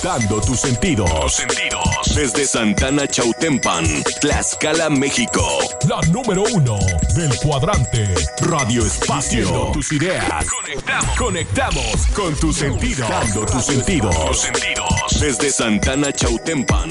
Conectando tus sentidos. sentidos. Desde Santana Chautempan, Tlaxcala, México. La número uno del cuadrante. Radio Espacio. tus ideas. Conectamos. Conectamos con tus sentidos. Conectando tus sentidos. tus sentidos. Desde Santana Chautempan.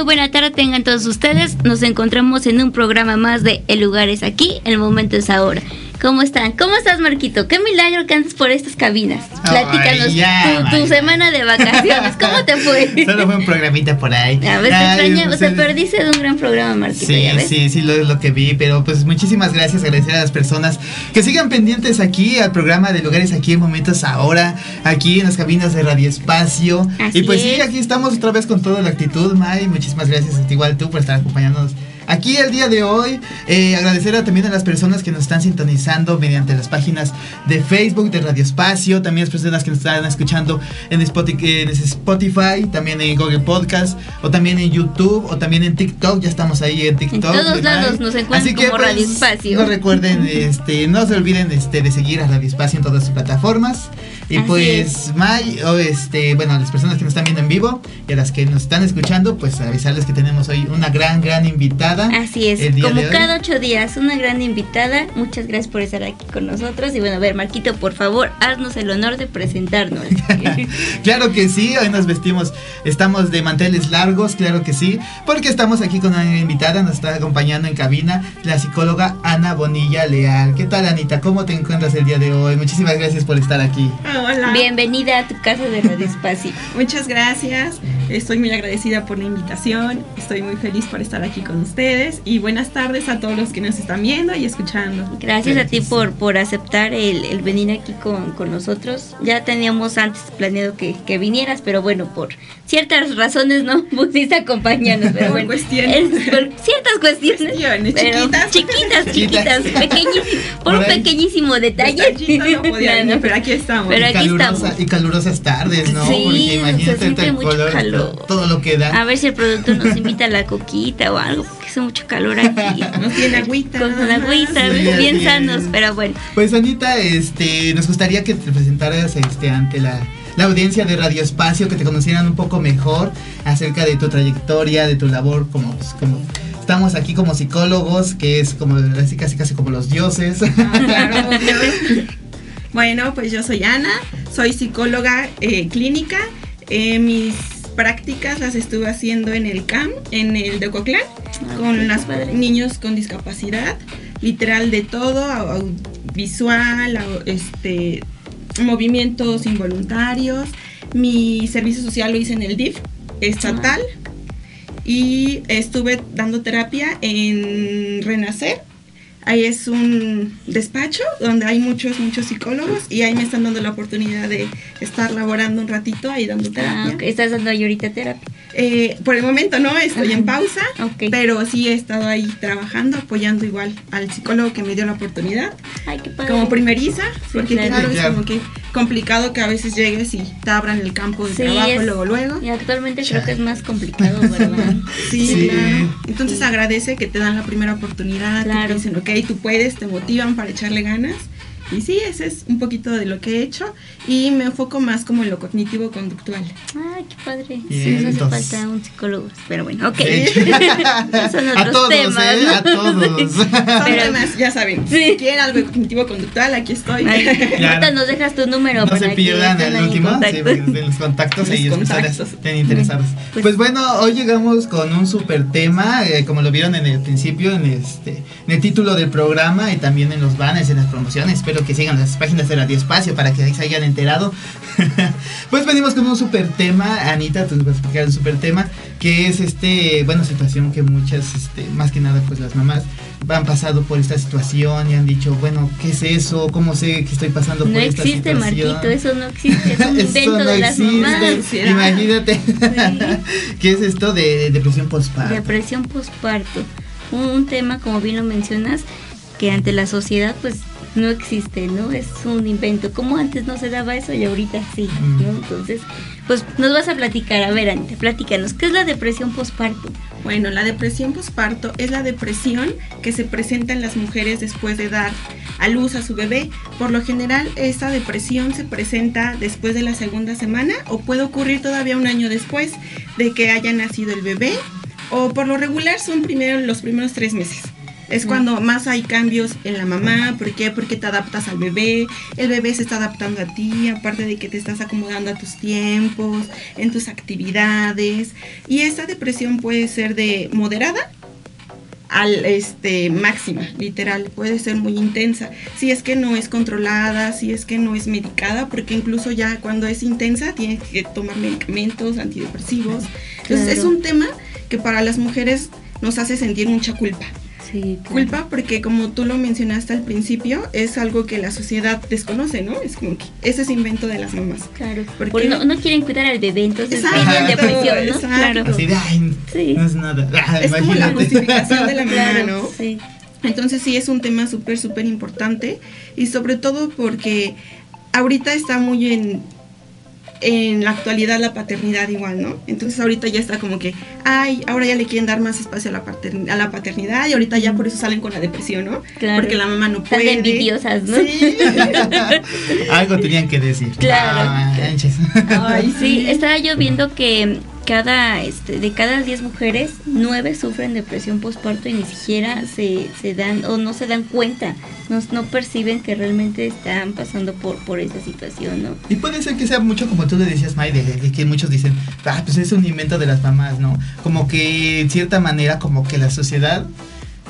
Muy buena tarde tengan todos ustedes. Nos encontramos en un programa más de El lugar es aquí, el momento es ahora. ¿Cómo están? ¿Cómo estás, Marquito? Qué milagro que andas por estas cabinas. Platícanos tu, semana de vacaciones. ¿Cómo te fue? Solo fue un programita por ahí. A ver, te, pues, te perdiste de un gran programa, Marquito. Sí, sí, sí, lo, lo que vi. Pero pues muchísimas gracias. Agradecer a las personas que sigan pendientes aquí al programa de Lugares Aquí en Momentos Ahora, aquí en las cabinas de Radio Espacio. y pues sí, aquí estamos otra vez con toda la actitud, May. Muchísimas gracias, igual tú, por estar acompañándonos aquí el día de hoy. Eh, agradecer a, también a las personas que nos están sintonizando mediante las páginas de Facebook de Radio Espacio, también las personas que nos están escuchando en Spotify, también en Google Podcast, o también en YouTube, o también en TikTok. Ya estamos ahí en TikTok. En todos lados nos encuentran como pues, Radio Espacio. No recuerden, este, no se olviden este, de seguir a Radio Espacio en todas sus plataformas. Y pues, May, o este, bueno, a las personas que nos están viendo en vivo y a las que nos están escuchando, pues avisarles que tenemos hoy una gran, gran invitada. Así es, como cada ocho días, una gran invitada. Muchas gracias por estar aquí con nosotros. Y bueno, a ver, Marquito, por favor, haznos el honor de presentarnos. claro que sí, hoy nos vestimos, estamos de manteles largos, claro que sí, porque estamos aquí con una invitada, nos está acompañando en cabina la psicóloga Ana Bonilla Leal. ¿Qué tal, Anita? ¿Cómo te encuentras el día de hoy? Muchísimas gracias por estar aquí. Hola. Bienvenida a tu casa de Radio Espacio. Muchas gracias. Estoy muy agradecida por la invitación. Estoy muy feliz por estar aquí con ustedes. Y buenas tardes a todos los que nos están viendo y escuchando. Gracias, a ti por, por aceptar el, venir aquí con, nosotros. Ya teníamos antes planeado que, vinieras, pero bueno, por ciertas razones no pudiste acompañarnos. Pero bueno, cuestiones. por ciertas cuestiones. chiquitas. Chiquitas, chiquitas. por un pequeñísimo detalle. No podía pero aquí estamos y calurosas tardes, ¿no? Sí, porque imagínate el color, calor. todo lo que da. A ver si el productor nos invita a la coquita o algo, porque hace mucho calor aquí. Nos tiene agüita. Con agüita, bien sanos, pero bueno. Pues Anita, este, nos gustaría que te presentaras este, ante la la audiencia de Radio Espacio, que te conocieran un poco mejor acerca de tu trayectoria, de tu labor como, pues, como estamos aquí como psicólogos, que es como casi casi, casi como los dioses. Ah, Bueno, pues yo soy Ana, soy psicóloga eh, clínica. Eh, mis prácticas las estuve haciendo en el CAM, en el de ah, con los niños con discapacidad, literal de todo, visual, este, movimientos involuntarios. Mi servicio social lo hice en el DIF estatal y estuve dando terapia en Renacer Ahí es un despacho donde hay muchos, muchos psicólogos y ahí me están dando la oportunidad de estar laborando un ratito ahí dando terapia. Ah, ¿Estás dando ahorita terapia? Eh, por el momento no, estoy en pausa, pero sí he estado ahí trabajando, apoyando igual al psicólogo que me dio la oportunidad. Ay, qué Como primeriza, porque claro, es como que complicado que a veces llegues y te abran el campo de trabajo luego, luego. Y actualmente creo que es más complicado, ¿verdad? sí, claro. Entonces agradece que te dan la primera oportunidad, claro. que dicen, ok, tú puedes, te motivan para echarle ganas. Y sí, ese es un poquito de lo que he hecho y me enfoco más como en lo cognitivo conductual. Ay, qué padre. sí, hace falta un psicólogo, pero bueno, ok. Son otros a todos, temas. ¿eh? A todos. Son temas, ya saben. Si quieren algo cognitivo conductual, aquí estoy. Ahorita nos dejas tu número no para se pierdan el último, sí, de los contactos y ellos estén interesados. Pues, pues, bueno, hoy llegamos con un super tema, eh, como lo vieron en el principio, en este, en el título del programa y también en los banners, en las promociones. Que sigan las páginas de Radio Espacio para que se hayan enterado. pues venimos con un super tema, Anita, tú vas a explicar un super tema, que es este, bueno, situación que muchas, este, más que nada, pues las mamás han pasado por esta situación y han dicho, bueno, ¿qué es eso? ¿Cómo sé que estoy pasando por esta situación? No existe, Marquito, eso no existe, es un invento de las mamás. Imagínate, ¿qué es esto de, depresión postparto? Depresión postparto, un tema, como bien lo mencionas, que ante la sociedad, pues no existe, ¿no? Es un invento. Como antes no se daba eso y ahorita sí, ¿no? Mm. Entonces, pues nos vas a platicar. A ver, Anita, platícanos, ¿qué es la depresión posparto? Bueno, la depresión posparto es la depresión que se presenta en las mujeres después de dar a luz a su bebé. Por lo general, esta depresión se presenta después de la segunda semana o puede ocurrir todavía un año después de que haya nacido el bebé o por lo regular son primero los primeros tres meses. Es cuando más hay cambios en la mamá. ¿Por qué? Porque te adaptas al bebé. El bebé se está adaptando a ti, aparte de que te estás acomodando a tus tiempos, en tus actividades. Y esta depresión puede ser de moderada al este máxima, literal, puede ser muy intensa. Si es que no es controlada, si es que no es medicada, porque incluso ya cuando es intensa tienes que tomar medicamentos antidepresivos. Entonces es un tema que para las mujeres nos hace sentir mucha culpa. Culpa porque como tú lo mencionaste al principio, es algo que la sociedad desconoce, ¿no? Es como que ese es invento de las mamás. Claro. Porque no, no, quieren cuidar al bebé, entonces tienen depresión, ¿no? Claro. Así de, sí. no es nada. Ah, es como la justificación de la mamá, ¿no? Sí. Entonces sí es un tema súper, súper importante y sobre todo porque ahorita está muy en en la actualidad la paternidad igual, ¿no? Entonces ahorita ya está como que, ay, ahora ya le quieren dar más espacio a la, paternidad, a la paternidad y ahorita ya por eso salen con la depresión, ¿no? Claro. Porque la mamá no puede. Están envidiosas, ¿no? Sí. Algo tenían que decir. Claro. ay, sí, estaba yo viendo que cada, este, de cada 10 mujeres, 9 sufren depresión postparto y ni siquiera se, se dan o no se dan cuenta, no, no perciben que realmente están pasando por, por esa situación, ¿no? Y puede ser que sea mucho como tú le decías, May, de, que muchos dicen, ah, pues es un invento de las mamás, ¿no? Como que en cierta manera, como que la sociedad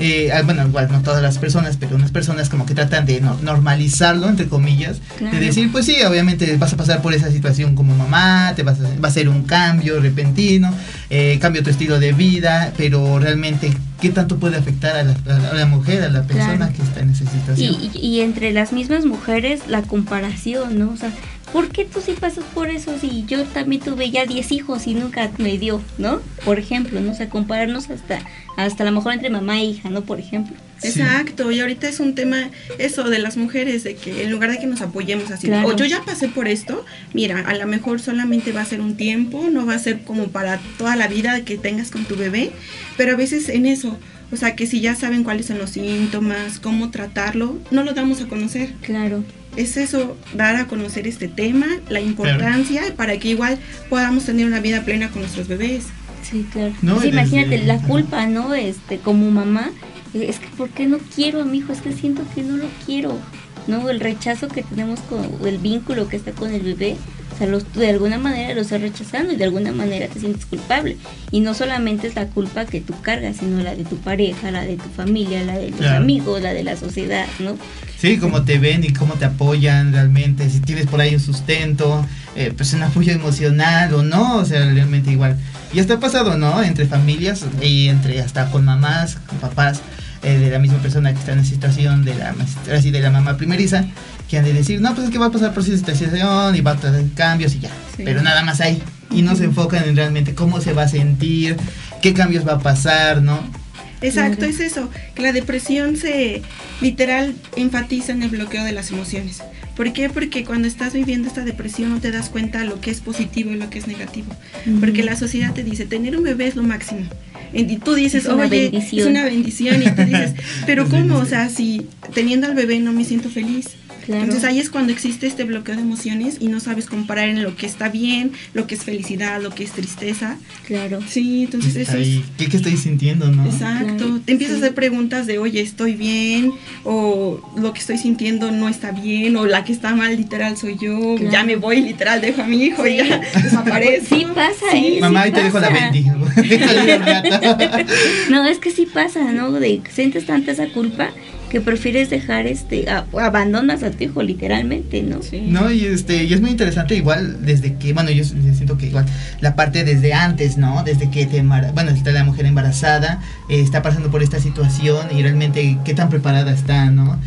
eh, ah, bueno, igual no todas las personas, pero unas personas como que tratan de normalizarlo, entre comillas, de decir, pues sí, obviamente vas a pasar por esa situación como mamá, te vas a, va a ser un cambio repentino, eh, cambio tu estilo de vida, pero realmente, ¿qué tanto puede afectar a la, mujer, a la persona que está en esa situación? Y, y, entre las mismas mujeres, la comparación, ¿no? O sea, ¿por qué tú sí pasas por eso si yo también tuve ya 10 hijos y nunca me dio, ¿no? Por ejemplo, ¿no? O sea, compararnos hasta, hasta a lo mejor entre mamá e hija, ¿no? Por ejemplo. Exacto, y ahorita es un tema eso de las mujeres, de que en lugar de que nos apoyemos así, o yo ya pasé por esto, mira, a lo mejor solamente va a ser un tiempo, no va a ser como para toda la vida que tengas con tu bebé, pero a veces en eso, o sea, que si ya saben cuáles son los síntomas, cómo tratarlo, no lo damos a conocer. Claro es eso, dar a conocer este tema, la importancia, para que igual podamos tener una vida plena con nuestros bebés. Sí, claro. Pues imagínate la culpa, ¿no? Este, como mamá, es que ¿por qué no quiero a mi hijo? Es que siento que no lo quiero, ¿no? El rechazo que tenemos con el vínculo que está con el bebé, sea, los, de alguna manera lo estás rechazando y de alguna manera te sientes culpable. Y no solamente es la culpa que tú cargas, sino la de tu pareja, la de tu familia, la de tus amigos, la de la sociedad, ¿no? Sí, cómo te ven y cómo te apoyan realmente, si tienes por ahí un sustento, eh, pues un apoyo emocional o no, o sea, realmente igual. Y está pasado, ¿no? Entre familias y entre hasta con mamás, con papás eh, de la misma persona que está en situación de la, así de la mamá primeriza, que han de decir, no, pues es que va a pasar por esa situación y va a tener cambios y ya. Pero nada más ahí. Y no se enfocan en realmente cómo se va a sentir, qué cambios va a pasar, ¿no? Exacto, es eso, que la depresión se literal enfatiza en el bloqueo de las emociones. ¿Por qué? Porque cuando estás viviendo esta depresión no te das cuenta de lo que es positivo y lo que es negativo. Porque la sociedad te dice, tener un bebé es lo máximo. Y tú dices, oye, es una bendición. Y tú dices, pero ¿cómo? O sea, si teniendo al bebé no me siento feliz. Entonces ahí es cuando existe este bloqueo de emociones y no sabes comparar en lo que está bien, lo que es felicidad, lo que es tristeza. Claro. Sí, entonces eso es... ¿Qué, ¿Qué, estoy sintiendo, no? Exacto. Te empiezas a hacer preguntas de, oye, ¿estoy bien? O lo que estoy sintiendo no está bien, o la que está mal literal soy yo, ya me voy literal, dejo a mi hijo y ya desaparece. Sí pasa, ¿eh? Mamá, ahí te dejo la bendición. no, es que sí pasa, ¿no? De sientes tanta esa culpa que prefieres dejar este abandonas a tu hijo literalmente no no y este y es muy interesante igual desde que bueno yo, siento que igual la parte desde antes no desde que te bueno está la mujer embarazada eh, está pasando por esta situación y realmente qué tan preparada está no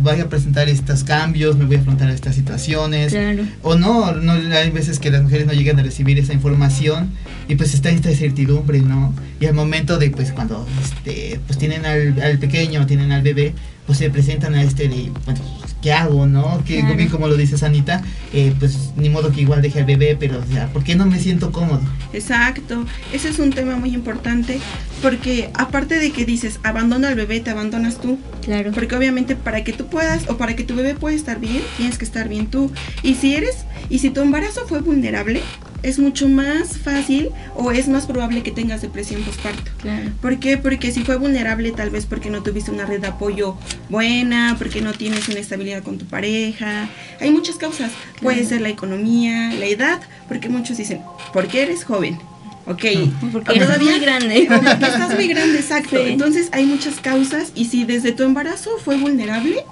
voy a presentar estos cambios, me voy a afrontar estas situaciones. O no, no, hay veces que las mujeres no llegan a recibir esa información y pues está esta incertidumbre, ¿no? Y al momento de, pues cuando este, pues tienen al, al pequeño, tienen al bebé, pues se presentan a este de, bueno, ¿qué hago, no? Que bien como lo dice Sanita, eh, pues ni modo que igual deje al bebé, pero o sea, ¿por qué no me siento cómodo? Exacto, ese es un tema muy importante porque aparte de que dices, abandona al bebé, te abandonas tú. Claro. Porque obviamente para que tú puedas o para que tu bebé pueda estar bien, tienes que estar bien tú. Y si eres, y si tu embarazo fue vulnerable, es mucho más fácil o es más probable que tengas depresión postparto. Claro. ¿Por qué? Porque si fue vulnerable tal vez porque no tuviste una red de apoyo buena, porque no tienes una estabilidad con tu pareja. Hay muchas causas. Puede ser la economía, la edad, porque muchos dicen, porque eres joven. Ok, porque estás muy grande. Porque estás muy grande, exacto. Entonces hay muchas causas y si desde tu embarazo fue vulnerable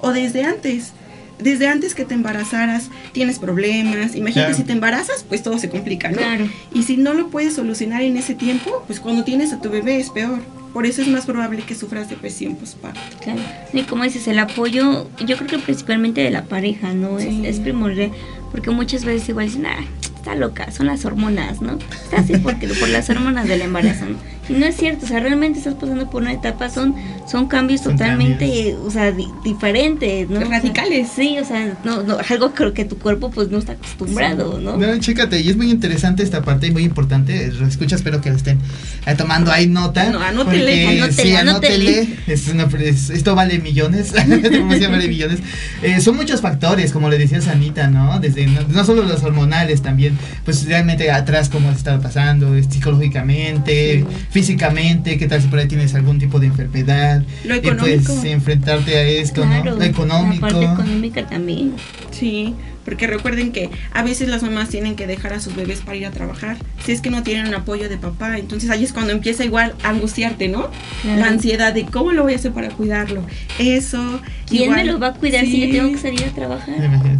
o desde antes desde antes que te embarazaras tienes problemas. Imagínate si te embarazas, pues todo se complica, ¿no? Claro. Y si no lo puedes solucionar en ese tiempo, pues cuando tienes a tu bebé es peor. Por eso es más probable que sufras depresión postparto. Claro. Y como dices, el apoyo, yo creo que principalmente de la pareja, ¿no? Es, es primordial. Porque muchas veces igual dicen, ah, está loca, son las hormonas, ¿no? Está así porque por las hormonas del embarazo, ¿no? Y no es cierto, o sea, realmente estás pasando por una etapa, son, son cambios totalmente, o sea, diferentes, ¿no? Radicales. sí, o sea, no, no, algo creo que tu cuerpo pues no está acostumbrado, ¿no? No, chécate, y es muy interesante esta parte y muy importante, escucha, espero que lo estén eh, tomando ahí nota. No, anótele, anótele, sí, anótele. Es una, esto vale millones, vale millones. Eh, son muchos factores, como le decía Sanita, ¿no? Desde, no, solo los hormonales también, pues realmente atrás cómo está pasando, psicológicamente, físicamente, qué tal si por ahí tienes algún tipo de enfermedad. Lo económico. Y pues enfrentarte a esto, ¿no? Lo económico. La parte económica también. Sí, porque recuerden que a veces las mamás tienen que dejar a sus bebés para ir a trabajar, si es que no tienen apoyo de papá, entonces ahí es cuando empieza igual a angustiarte, ¿no? La ansiedad de cómo lo voy a hacer para cuidarlo. Eso. ¿Quién me lo va a cuidar si yo tengo que salir a trabajar? Imagínate.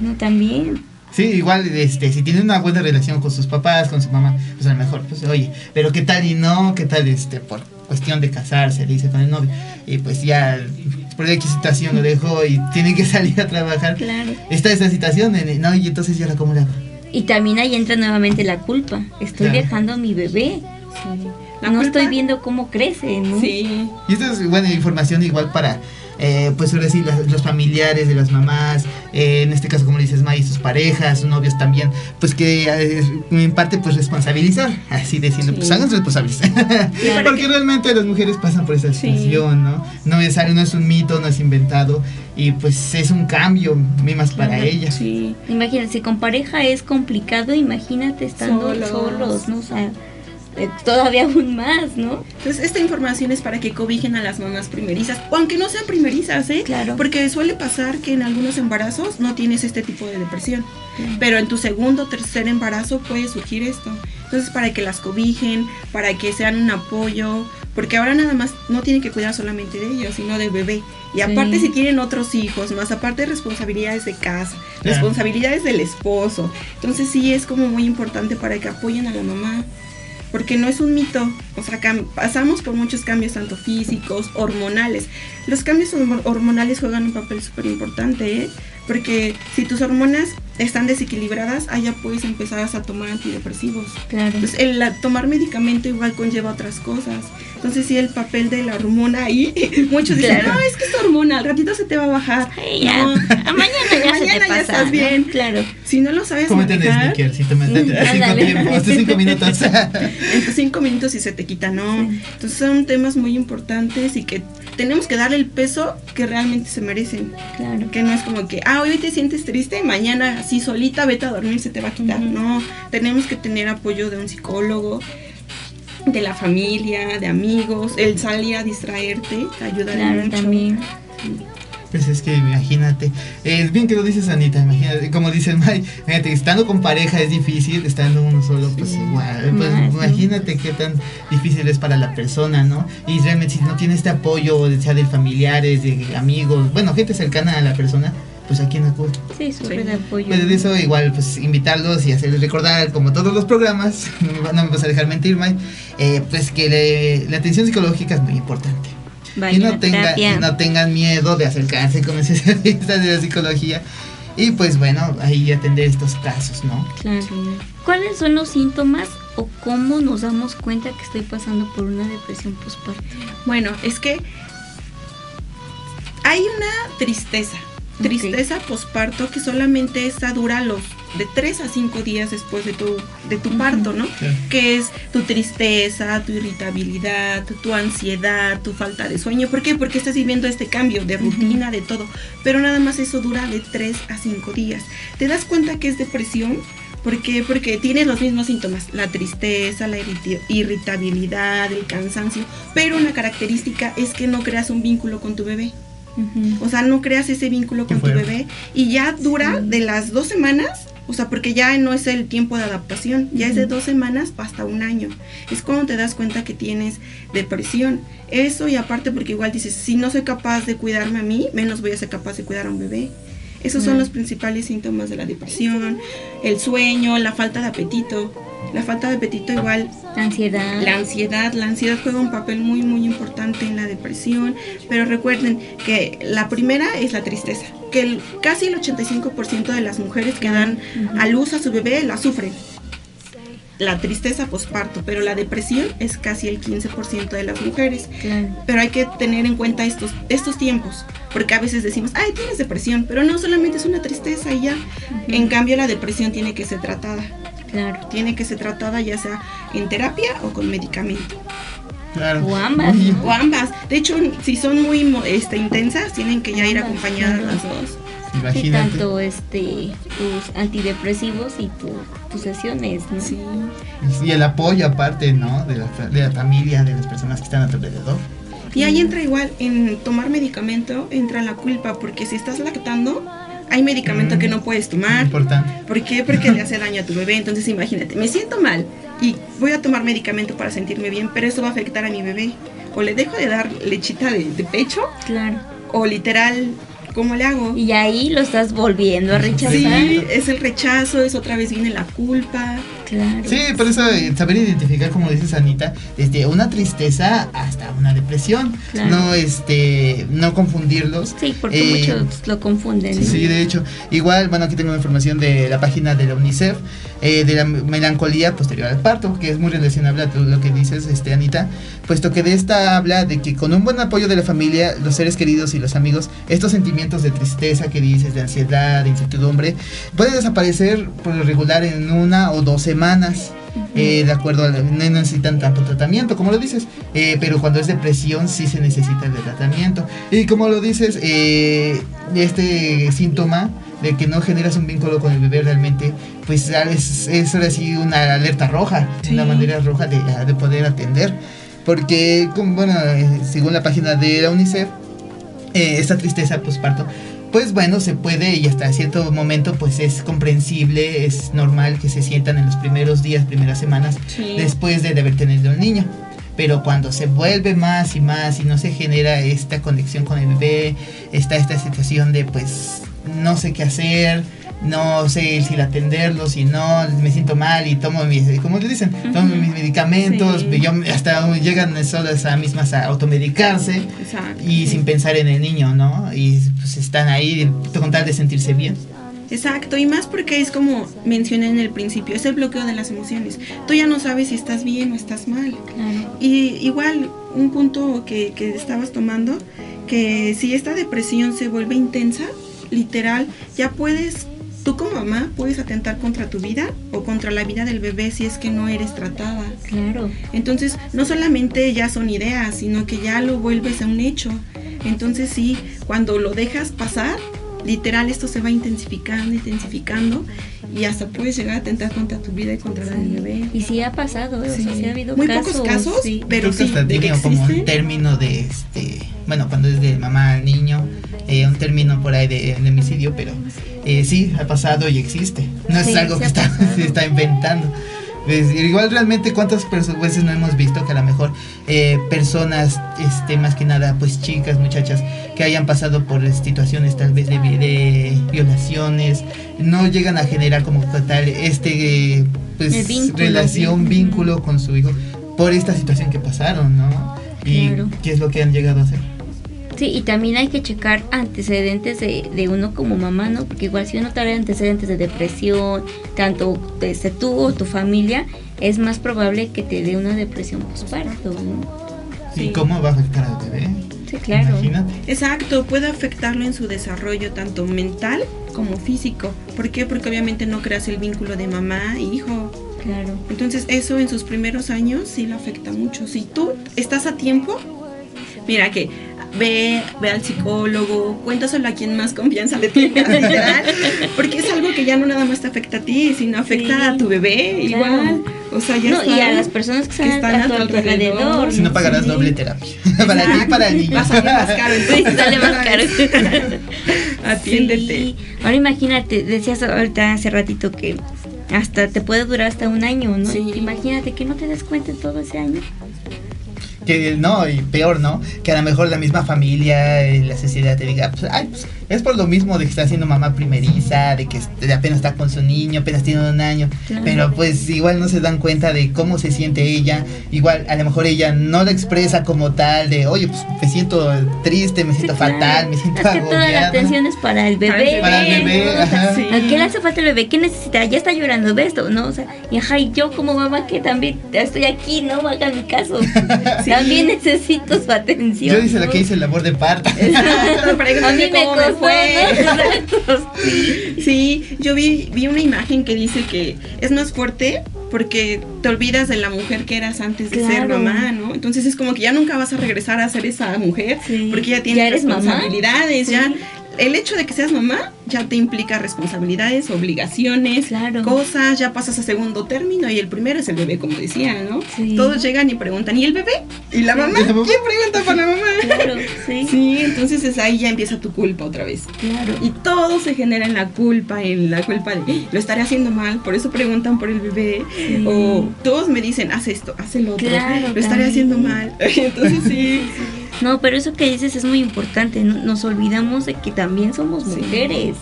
No, también. Sí, igual, este, si tiene una buena relación con sus papás, con su mamá, pues a lo mejor, pues oye, pero qué tal y no, qué tal, este, por cuestión de casarse, le dice con el novio, y pues ya, por X situación lo dejó y tiene que salir a trabajar. Claro. Está esa situación, no, y entonces yo la cómo le hago. Y también ahí entra nuevamente la culpa. Estoy dejando a mi bebé. no estoy viendo cómo crece, ¿no? Sí. Y esta es buena información igual para eh, pues decir, los familiares de las mamás, eh, en este caso como le dices, May, sus parejas, sus novios también, pues que eh, en parte pues responsabilizar, así diciendo, pues hagan responsables. Porque realmente las mujeres pasan por esa situación, ¿no? No es, no es un mito, no es inventado y pues es un cambio, más para ellas. Sí. Imagínate, con pareja es complicado, imagínate estando solos, ¿no? O sea, eh, todavía aún más, ¿no? Entonces, esta información es para que cobijen a las mamás primerizas, o aunque no sean primerizas, ¿eh? Claro. Porque suele pasar que en algunos embarazos no tienes este tipo de depresión, pero en tu segundo o tercer embarazo puede surgir esto. Entonces, para que las cobijen, para que sean un apoyo, porque ahora nada más no tienen que cuidar solamente de ellos, sino del bebé. Y aparte si tienen otros hijos, más aparte responsabilidades de casa, responsabilidades del esposo. Entonces sí es como muy importante para que apoyen a la mamá porque no es un mito, o sea, pasamos por muchos cambios tanto físicos, hormonales. Los cambios hormonales juegan un papel súper importante, ¿eh? porque si tus hormonas están desequilibradas, allá puedes empezar a tomar antidepresivos. Claro. Entonces, el tomar medicamento igual conlleva otras cosas. Entonces, sí, el papel de la hormona ahí, muchos dicen, no, es que es hormona, al ratito se te va a bajar. ya. No. mañana ya, mañana ya estás bien. Claro. Si no lo sabes Cómete manejar... Sneaker, si te metes cinco, tiempos, cinco minutos. en cinco minutos y se te quita, ¿no? Entonces, son temas muy importantes y que tenemos que darle el peso que realmente se merecen. Claro. Que no es como que, ah, hoy te sientes triste, mañana así solita vete a dormir, se te va a quitar. No, tenemos que tener apoyo de un psicólogo, de la familia, de amigos, el salir a distraerte, ayuda claro, mucho. También. Pues es que imagínate, es bien que lo dices Anita, imagínate, como dices May, imagínate, estando con pareja es difícil, estando uno solo, pues igual, pues imagínate qué tan difícil es para la persona, ¿no? Y realmente si no tiene este apoyo, sea de familiares, de amigos, bueno, gente cercana a la persona, pues a quién acude. Sí, súper de apoyo. Pues de eso igual, pues invitarlos y hacerles recordar, como todos los programas, no me vas a dejar mentir, May, eh, pues que la atención psicológica es muy importante. y no, tenga, no tengan miedo de acercarse con especialistas de la psicología y pues bueno, ahí atender estos casos, ¿no? Claro. ¿Cuáles son los síntomas o cómo nos damos cuenta que estoy pasando por una depresión postparto? Bueno, es que hay una tristeza, tristeza postparto que solamente esta dura los de 3 a 5 días después de tu, de tu parto, ¿no? Que es tu tristeza, tu irritabilidad, tu, ansiedad, tu falta de sueño. ¿Por qué? Porque estás viviendo este cambio de rutina, de todo. Pero nada más eso dura de 3 a 5 días. ¿Te das cuenta que es depresión? ¿Por qué? Porque tienes los mismos síntomas, la tristeza, la irritabilidad, el cansancio, pero una característica es que no creas un vínculo con tu bebé. O sea, no creas ese vínculo con tu bebé y ya dura de las dos semanas o sea, porque ya no es el tiempo de adaptación, ya es de dos semanas hasta un año. Es cuando te das cuenta que tienes depresión. Eso y aparte porque igual dices, si no soy capaz de cuidarme a mí, menos voy a ser capaz de cuidar a un bebé. Esos son los principales síntomas de la depresión, el sueño, la falta de apetito. La falta de apetito igual. La ansiedad. La ansiedad. La ansiedad juega un papel muy, muy importante en la depresión. Pero recuerden que la primera es la tristeza. Que casi el 85% de las mujeres que dan a luz a su bebé la sufren la tristeza posparto, pero la depresión es casi el 15% de las mujeres. Pero hay que tener en cuenta estos, estos tiempos, porque a veces decimos, ay, tienes depresión, pero no solamente es una tristeza y ya. En cambio, la depresión tiene que ser tratada. Claro. Tiene que ser tratada ya sea en terapia o con medicamento. Claro. O ambas. O ambas. De hecho, si son muy este, intensas, tienen que ya ir acompañadas las dos. Imagínate. tanto este tus antidepresivos y tus sesiones, ¿no? Sí. Y el apoyo aparte, ¿no? De la, de la familia, de las personas que están a tu alrededor. Y ahí entra igual, en tomar medicamento, entra la culpa, porque si estás lactando, hay medicamento que no puedes tomar. Importante. ¿Por qué? Porque le hace daño a tu bebé. Entonces imagínate, me siento mal y voy a tomar medicamento para sentirme bien, pero eso va a afectar a mi bebé. O le dejo de dar lechita de, de pecho. Claro. O literal ¿cómo le hago? Y ahí lo estás volviendo a rechazar. Sí, es el rechazo, es otra vez viene la culpa. Claro. Sí, por eso eh, saber identificar, como dices Anita, desde una tristeza hasta una depresión. No este no confundirlos. Sí, porque eh, muchos lo confunden. Sí, de hecho. Igual, bueno, aquí tengo información de la página de la UNICEF, eh, de la melancolía posterior al parto, que es muy relacionable a todo lo que dices, este, Anita, puesto que de esta habla de que con un buen apoyo de la familia, los seres queridos y los amigos, estos sentimientos de tristeza que dices, de ansiedad, de incertidumbre, pueden desaparecer por lo regular en una o dos semanas. Eh, de acuerdo a no necesitan tanto tratamiento como lo dices eh, pero cuando es depresión sí se necesita el tratamiento. Y como lo dices eh, este síntoma de que no generas un vínculo con el bebé realmente pues es, es ahora sí una alerta roja una manera roja de, de poder atender. Porque bueno según la página de la UNICEF esta tristeza postparto pues bueno, se puede y hasta cierto momento pues es comprensible, es normal que se sientan en los primeros días, primeras semanas después de haber tenido el niño. Pero cuando se vuelve más y más y no se genera esta conexión con el bebé, está esta situación de pues no sé qué hacer, no sé si atenderlo, si no, me siento mal y tomo mis, como le dicen, tomo mis medicamentos, yo, hasta llegan solas a mismas a automedicarse y sin pensar en el niño, ¿no? Y pues están ahí con tal de sentirse bien. Exacto, y más porque es como mencioné en el principio, es el bloqueo de las emociones. Tú ya no sabes si estás bien o estás mal. Y igual, un punto que, que estabas tomando, que si esta depresión se vuelve intensa, literal, ya puedes Tú como mamá puedes atentar contra tu vida o contra la vida del bebé si es que no eres tratada. Claro. Entonces, no solamente ya son ideas, sino que ya lo vuelves a un hecho. Entonces, sí, cuando lo dejas pasar, literal esto se va intensificando, intensificando y hasta puedes llegar a atentar contra tu vida y contra la del bebé. Y sí ha pasado, sí. ha habido Muy pocos casos, pero sí. como un término de este, bueno, cuando es de mamá al niño, eh, un término por ahí de, de homicidio, pero eh, sí, ha pasado y existe. No es algo que está, se está inventando. Pues, igual realmente cuántas veces no hemos visto que a lo mejor eh, personas, este, más que nada, pues chicas, muchachas, que hayan pasado por situaciones tal vez de, de violaciones, no llegan a generar como tal este, pues, relación, vínculo con su hijo por esta situación que pasaron, ¿no? Y qué es lo que han llegado a hacer. Sí, y también hay que checar antecedentes de, de uno como mamá, ¿no? Porque igual si uno trae antecedentes de depresión, tanto desde tú o tu familia, es más probable que te dé una depresión postparto, ¿no? ¿Y cómo va a afectar al bebé? Sí, claro. Imagínate. Exacto, puede afectarlo en su desarrollo tanto mental como físico. ¿Por qué? Porque obviamente no creas el vínculo de mamá e hijo. Claro. Entonces eso en sus primeros años sí lo afecta mucho. Si tú estás a tiempo, mira que ve, ve al psicólogo, cuéntaselo a quien más confianza le tengas, literal, porque es algo que ya no nada más te afecta a ti, sino afecta Sí. a tu bebé, Claro. igual. O sea, ya No, y a las personas que están, están a tu alrededor. Si no pagarás Sí. doble terapia. para ti y para el niño. Va a salir más caro. Sí, entonces, sale más caro. Atiéndete. Sí. Ahora imagínate, decías ahorita hace ratito que hasta te puede durar hasta un año, ¿no? Sí. Imagínate que no te des cuenta en todo ese año. Que no, y peor, ¿no? Que a lo mejor la misma familia, eh, la sociedad te diga, pues, ay, pues, es por lo mismo de que está siendo mamá primeriza, de que apenas está con su niño, apenas tiene un año, Claro. pero pues igual no se dan cuenta de cómo se siente ella, igual a lo mejor ella no lo expresa como tal, de, oye, pues me siento triste, me siento Sí, claro. fatal, me siento Es que toda la atención es para el el bebé. Para el bebé, ¿no? Ajá. Sí. ¿A qué le hace falta el bebé? ¿Qué necesita? Ya está llorando, ¿ves esto? ¿No? O sea, y ajá, y yo como mamá que también estoy aquí, no hagan mi caso. También necesito su atención. Yo hice la ¿no? que hice labor de parto. A mí me costó, sí. Sí, yo vi, vi una imagen que dice que es más fuerte porque te olvidas de la mujer que eras antes de ser mamá, ¿no? Entonces es como que ya nunca vas a regresar a ser esa mujer Sí. porque ya ¿Ya tienes mamá? responsabilidades, Sí. ya el hecho de que seas mamá ya te implica responsabilidades, obligaciones, Claro. cosas, ya pasas a segundo término y el primero es el bebé, como decía, ¿no? Sí. Todos llegan y preguntan, ¿y el bebé? ¿Y la mamá? ¿Y la mamá? ¿Quién pregunta por la mamá? Claro, sí, Sí, entonces es ahí ya empieza tu culpa otra vez. claro. Y todo se genera en la culpa, en la culpa de "Ah, lo estaré haciendo mal, por eso preguntan por el bebé. Sí. O todos me dicen, haz esto, haz el otro, Claro, lo estaré también. haciendo mal. Entonces sí, No, pero eso que dices es muy importante. ¿no? Nos olvidamos de que también somos Sí. mujeres.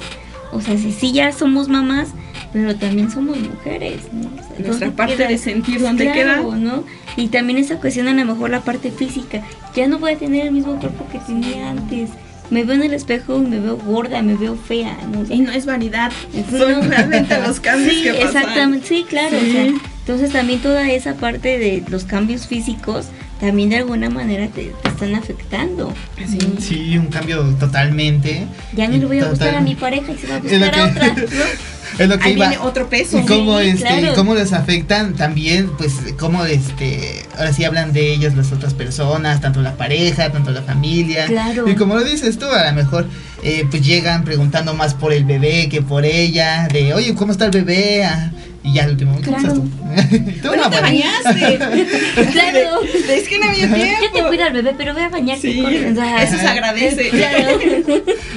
O sea, sí, sí ya somos mamás, pero también somos mujeres. ¿no? O sea, nuestra ¿dónde parte queda? de sentir dónde Claro, queda. ¿no? Y también esa cuestión a lo mejor la parte física. Ya no voy a tener el mismo cuerpo que tenía antes. Me veo en el espejo y me veo gorda, me veo fea. ¿no? O sea, Y no es vanidad, no. son realmente los cambios sí, que pasan. exactamente, sí, claro. Sí. o sea, entonces también toda esa parte de los cambios físicos también de alguna manera te, te están afectando. Sí. un cambio totalmente. Ya no le voy a gustar Total- a mi pareja y se va a gustar a otra. ¿no? Es lo que Ahí iba. viene otro peso. Y cómo, Sí, este, claro. y cómo les afectan también, pues, cómo, este, ahora sí hablan de ellas las otras personas, tanto la pareja, tanto la familia. Claro. Y como lo dices tú, a lo mejor, eh, pues llegan preguntando más por el bebé que por ella, de, oye, ¿cómo está el bebé? Ah, y ya al último, ¿cómo Claro. tú? Tú, Pero no, te bueno. bañaste. Claro. Es que no había tiempo. Yo te cuido al bebé, pero ve a bañarte. Sí, corre. O sea, eso se agradece. Claro.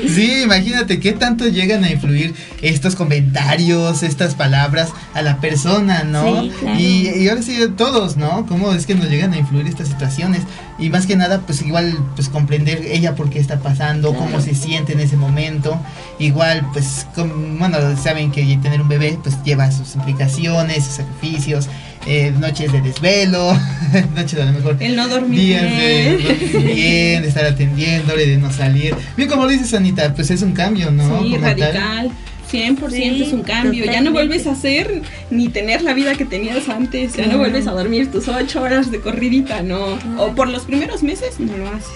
Sí, imagínate qué tanto llegan a influir estos comentarios, estas palabras a la persona, ¿no? Sí, claro. y, y ahora sí, todos, ¿no? ¿Cómo es que nos llegan a influir estas situaciones? Y más que nada, pues igual, pues comprender ella por qué está pasando, Claro. cómo se siente en ese momento. Igual, pues, com- bueno, saben que tener un bebé, pues lleva sus implicaciones, sus sacrificios, eh, noches de desvelo, noches de a lo mejor El no dormir días de bien. dormir bien, de estar atendiéndole, de no salir. Bien, como lo dices, Anita, pues es un cambio, ¿no? Sí, Como tal. Radical. 100% Sí, es un cambio. Ya no vuelves a hacer ni tener la vida que tenías antes. Ya no vuelves a dormir tus ocho horas de corridita, no. O por los primeros meses no lo haces.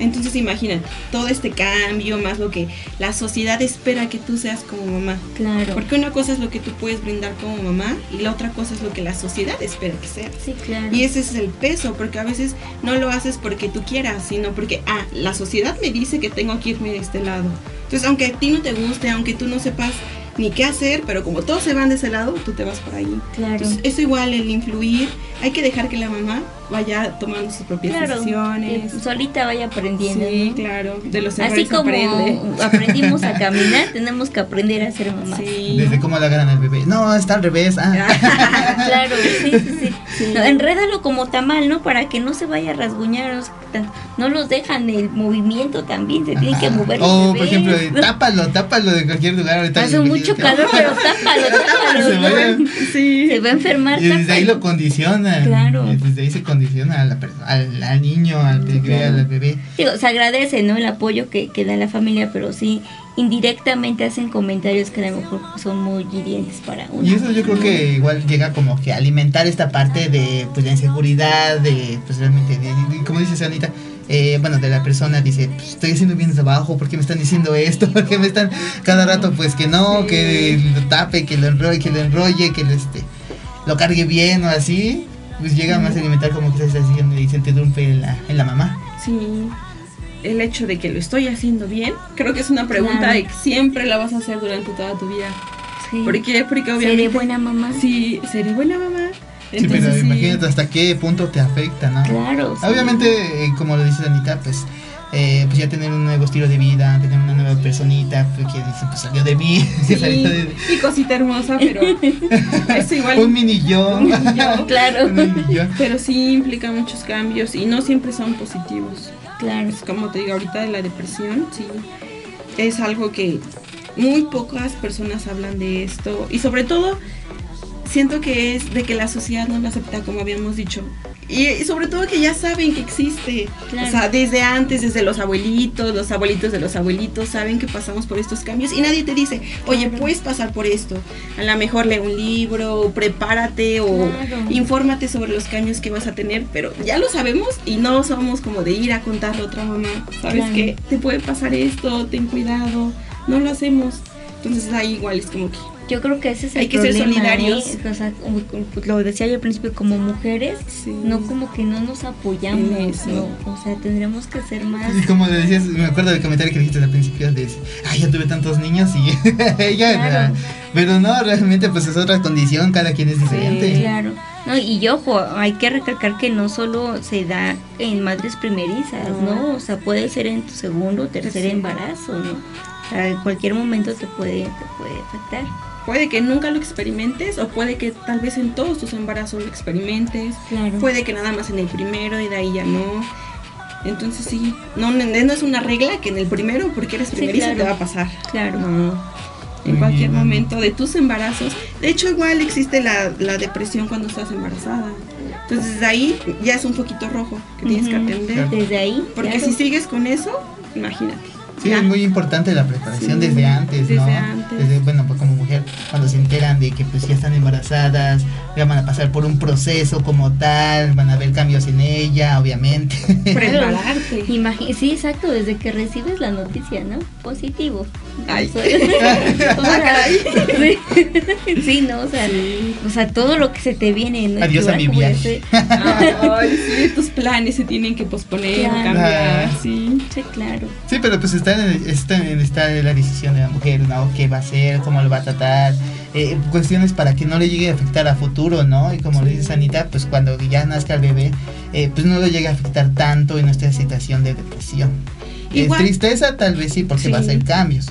Entonces imagina, todo este cambio, más lo que la sociedad espera que tú seas como mamá. Claro. Porque una cosa es lo que tú puedes brindar como mamá y la otra cosa es lo que la sociedad espera que seas. Sí, claro. Y ese es el peso, porque a veces no lo haces porque tú quieras, sino porque, ah, la sociedad me dice que tengo que irme de este lado. Entonces, aunque a ti no te guste, aunque tú no sepas ni qué hacer, pero como todos se van de ese lado, tú te vas por ahí. Claro. Entonces, eso igual, el influir, hay que dejar que la mamá vaya tomando sus propias Claro, decisiones. que solita vaya aprendiendo. Sí, ¿no? claro, de los Así como aprende. aprendimos a caminar, tenemos que aprender a ser mamás. Sí. Desde cómo la agarran al bebé. No, está al revés. Ah. Claro, sí, sí, sí. Sí. No, enrédalo como tamal, ¿no? Para que no se vaya a rasguñar. no los dejan el movimiento también, se tienen que mover. los O, por ejemplo, eh, tápalo, tápalo de cualquier lugar. Ahorita Hace mucho calor, pero tápalo, tápalo. Se ¿no? vaya. Sí. Se va a enfermar. Y desde ahí tápalo. lo condicionan. Claro. Desde ahí se Sí, condición al, al, niño, al bebé, al bebé. Digo, se agradece, ¿no? El apoyo que, que da la familia, pero sí, indirectamente hacen comentarios que a lo mejor son muy hirientes para uno. Y eso yo creo que igual llega como que a alimentar esta parte de pues la inseguridad, de pues realmente, como dice Anita, eh, bueno, de la persona dice, pues, estoy haciendo bien trabajo, ¿por qué me están diciendo esto? ¿Por qué me están cada rato pues que no, que lo tape, que lo enrolle, que lo enrolle, que lo, este, lo cargue bien o así? Pues llega más a alimentar como que se está haciendo y se interrumpe en la, en la mamá. Sí el hecho de que lo estoy haciendo bien, creo que es una pregunta que siempre la vas a hacer durante toda tu vida. Sí. Porque, porque obviamente... ¿Seré buena mamá? Sí, seré buena mamá. sí, pero imagínate hasta qué punto te afecta, ¿no? Claro. Obviamente, eh, como lo dice Anita, pues, eh, pues ya tener un nuevo estilo de vida, tener una nueva personita, pues que dicen, pues salió de mí. Sí, de... Y cosita hermosa, pero es igual. un mini yo. Un mini yo, claro. un mini yo. Pero sí implica muchos cambios y no siempre son positivos. Claro. Es como te digo ahorita de la depresión, sí. Es algo que muy pocas personas hablan de esto y sobre todo siento que es de que la sociedad no lo acepta como habíamos dicho. Y, sobre todo que ya saben que existe. O sea, desde antes, desde los abuelitos, los abuelitos de los abuelitos, saben que pasamos por estos cambios y nadie te dice, oye, puedes pasar por esto. A lo mejor lee un libro, prepárate o infórmate sobre los cambios que vas a tener, pero ya lo sabemos y no somos como de ir a contarle a otra mamá. ¿Sabes que Te puede pasar esto, ten cuidado. No lo hacemos. Entonces ahí igual es como que yo creo que ese es el Hay que ser solidarios. ¿eh? O sea, lo decía yo al principio, como mujeres, no como que no nos apoyamos, ¿no? O sea, tendríamos que ser más... Sí, como decías, me acuerdo del comentario que dijiste al principio de, ay, ya tuve tantos niños y ella... Pero no, realmente pues es otra condición, cada quien es diferente. Sí, claro. No, y ojo, hay que recalcar que no solo se da en madres primerizas, ¿no? O sea, puede ser en tu segundo o tercer embarazo, ¿no? O sea, en cualquier momento te puede, te puede afectar. Puede que nunca lo experimentes o puede que tal vez en todos tus embarazos lo experimentes. Puede que nada más en el primero y de ahí ya no. Entonces sí, no, no es una regla que en el primero, porque eres primerizo, te va a pasar. Claro. En cualquier momento de tus embarazos. De hecho, igual existe la, la, depresión cuando estás embarazada. Entonces, desde ahí ya es un poquito rojo que tienes que atender. Desde ahí. Porque si sigues con eso, imagínate. Sí, es muy importante la preparación desde antes, ¿no? Desde antes. bueno, pues como mujer, cuando se enteran de que pues ya están embarazadas, ya van a pasar por un proceso como tal, van a ver cambios en ella, obviamente. Prepararte. sí, exacto, desde que recibes la noticia, ¿no? Positivo. Ay. Sí. no, o sea, o sea, todo lo que se te viene, ¿no? Adiós a mi viaje. Ay, sí, tus planes se tienen que posponer, cambiar, sí. Sí, claro. Sí, pero pues está está en, está la decisión de la mujer, ¿no? ¿Qué va a hacer? ¿Cómo lo va a tratar? Eh, cuestiones para que no le llegue a afectar a futuro, ¿no? Y como le dice Anita, pues cuando ya nazca el bebé, eh, pues no lo llegue a afectar tanto en nuestra situación de depresión. tristeza tal vez sí, porque va a ser cambios,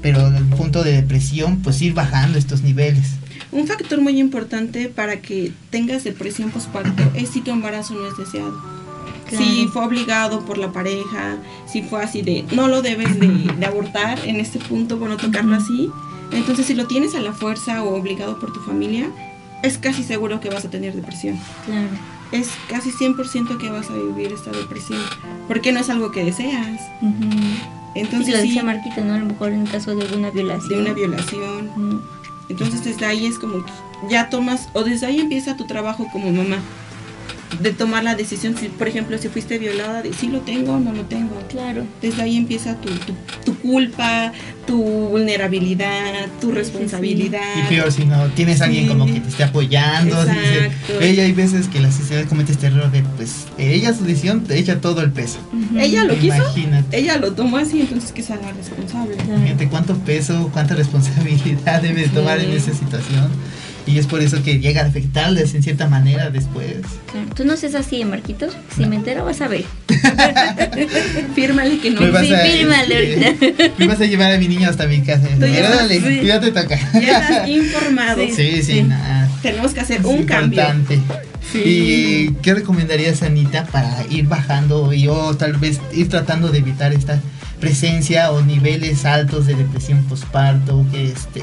pero el punto de depresión, pues ir bajando estos niveles. Un factor muy importante para que tengas depresión postparto es si tu embarazo no es deseado. Si fue obligado por la pareja, si fue así de no lo debes de, abortar en este punto por no tocarlo así. Entonces si lo tienes a la fuerza o obligado por tu familia, es casi seguro que vas a tener depresión. Claro. Es casi 100% que vas a vivir esta depresión, porque no es algo que deseas. Entonces, lo decía Marquita, ¿no? A lo mejor en caso de alguna violación. De una violación. Entonces desde ahí es como que ya tomas, o desde ahí empieza tu trabajo como mamá de tomar la decisión, si, por ejemplo, si fuiste violada, de si lo tengo o no lo tengo. Claro. Desde ahí empieza tu, tu, culpa, tu vulnerabilidad, tu responsabilidad. Y peor si no tienes a alguien como que te esté apoyando. ella hay veces que la sociedad comete este error de, pues, ella su decisión te echa todo el peso. Ella lo quiso, ella lo tomó así, entonces que sea responsable. Fíjate cuánto peso, cuánta responsabilidad debe tomar en esa situación. Y es por eso que llega a afectarles en cierta manera después. Tú no seas así, Marquitos. Si me entero, vas a ver. fírmale que no. Me sí, fírmale ahorita. Me vas a llevar a mi niño hasta mi casa. Dale, sí. ya te toca. Ya estás informado. Sí, sí, Nada. Tenemos que hacer un cambio. ¿Y qué recomendarías, Anita, para ir bajando y o tal vez ir tratando de evitar esta presencia o niveles altos de depresión postparto que este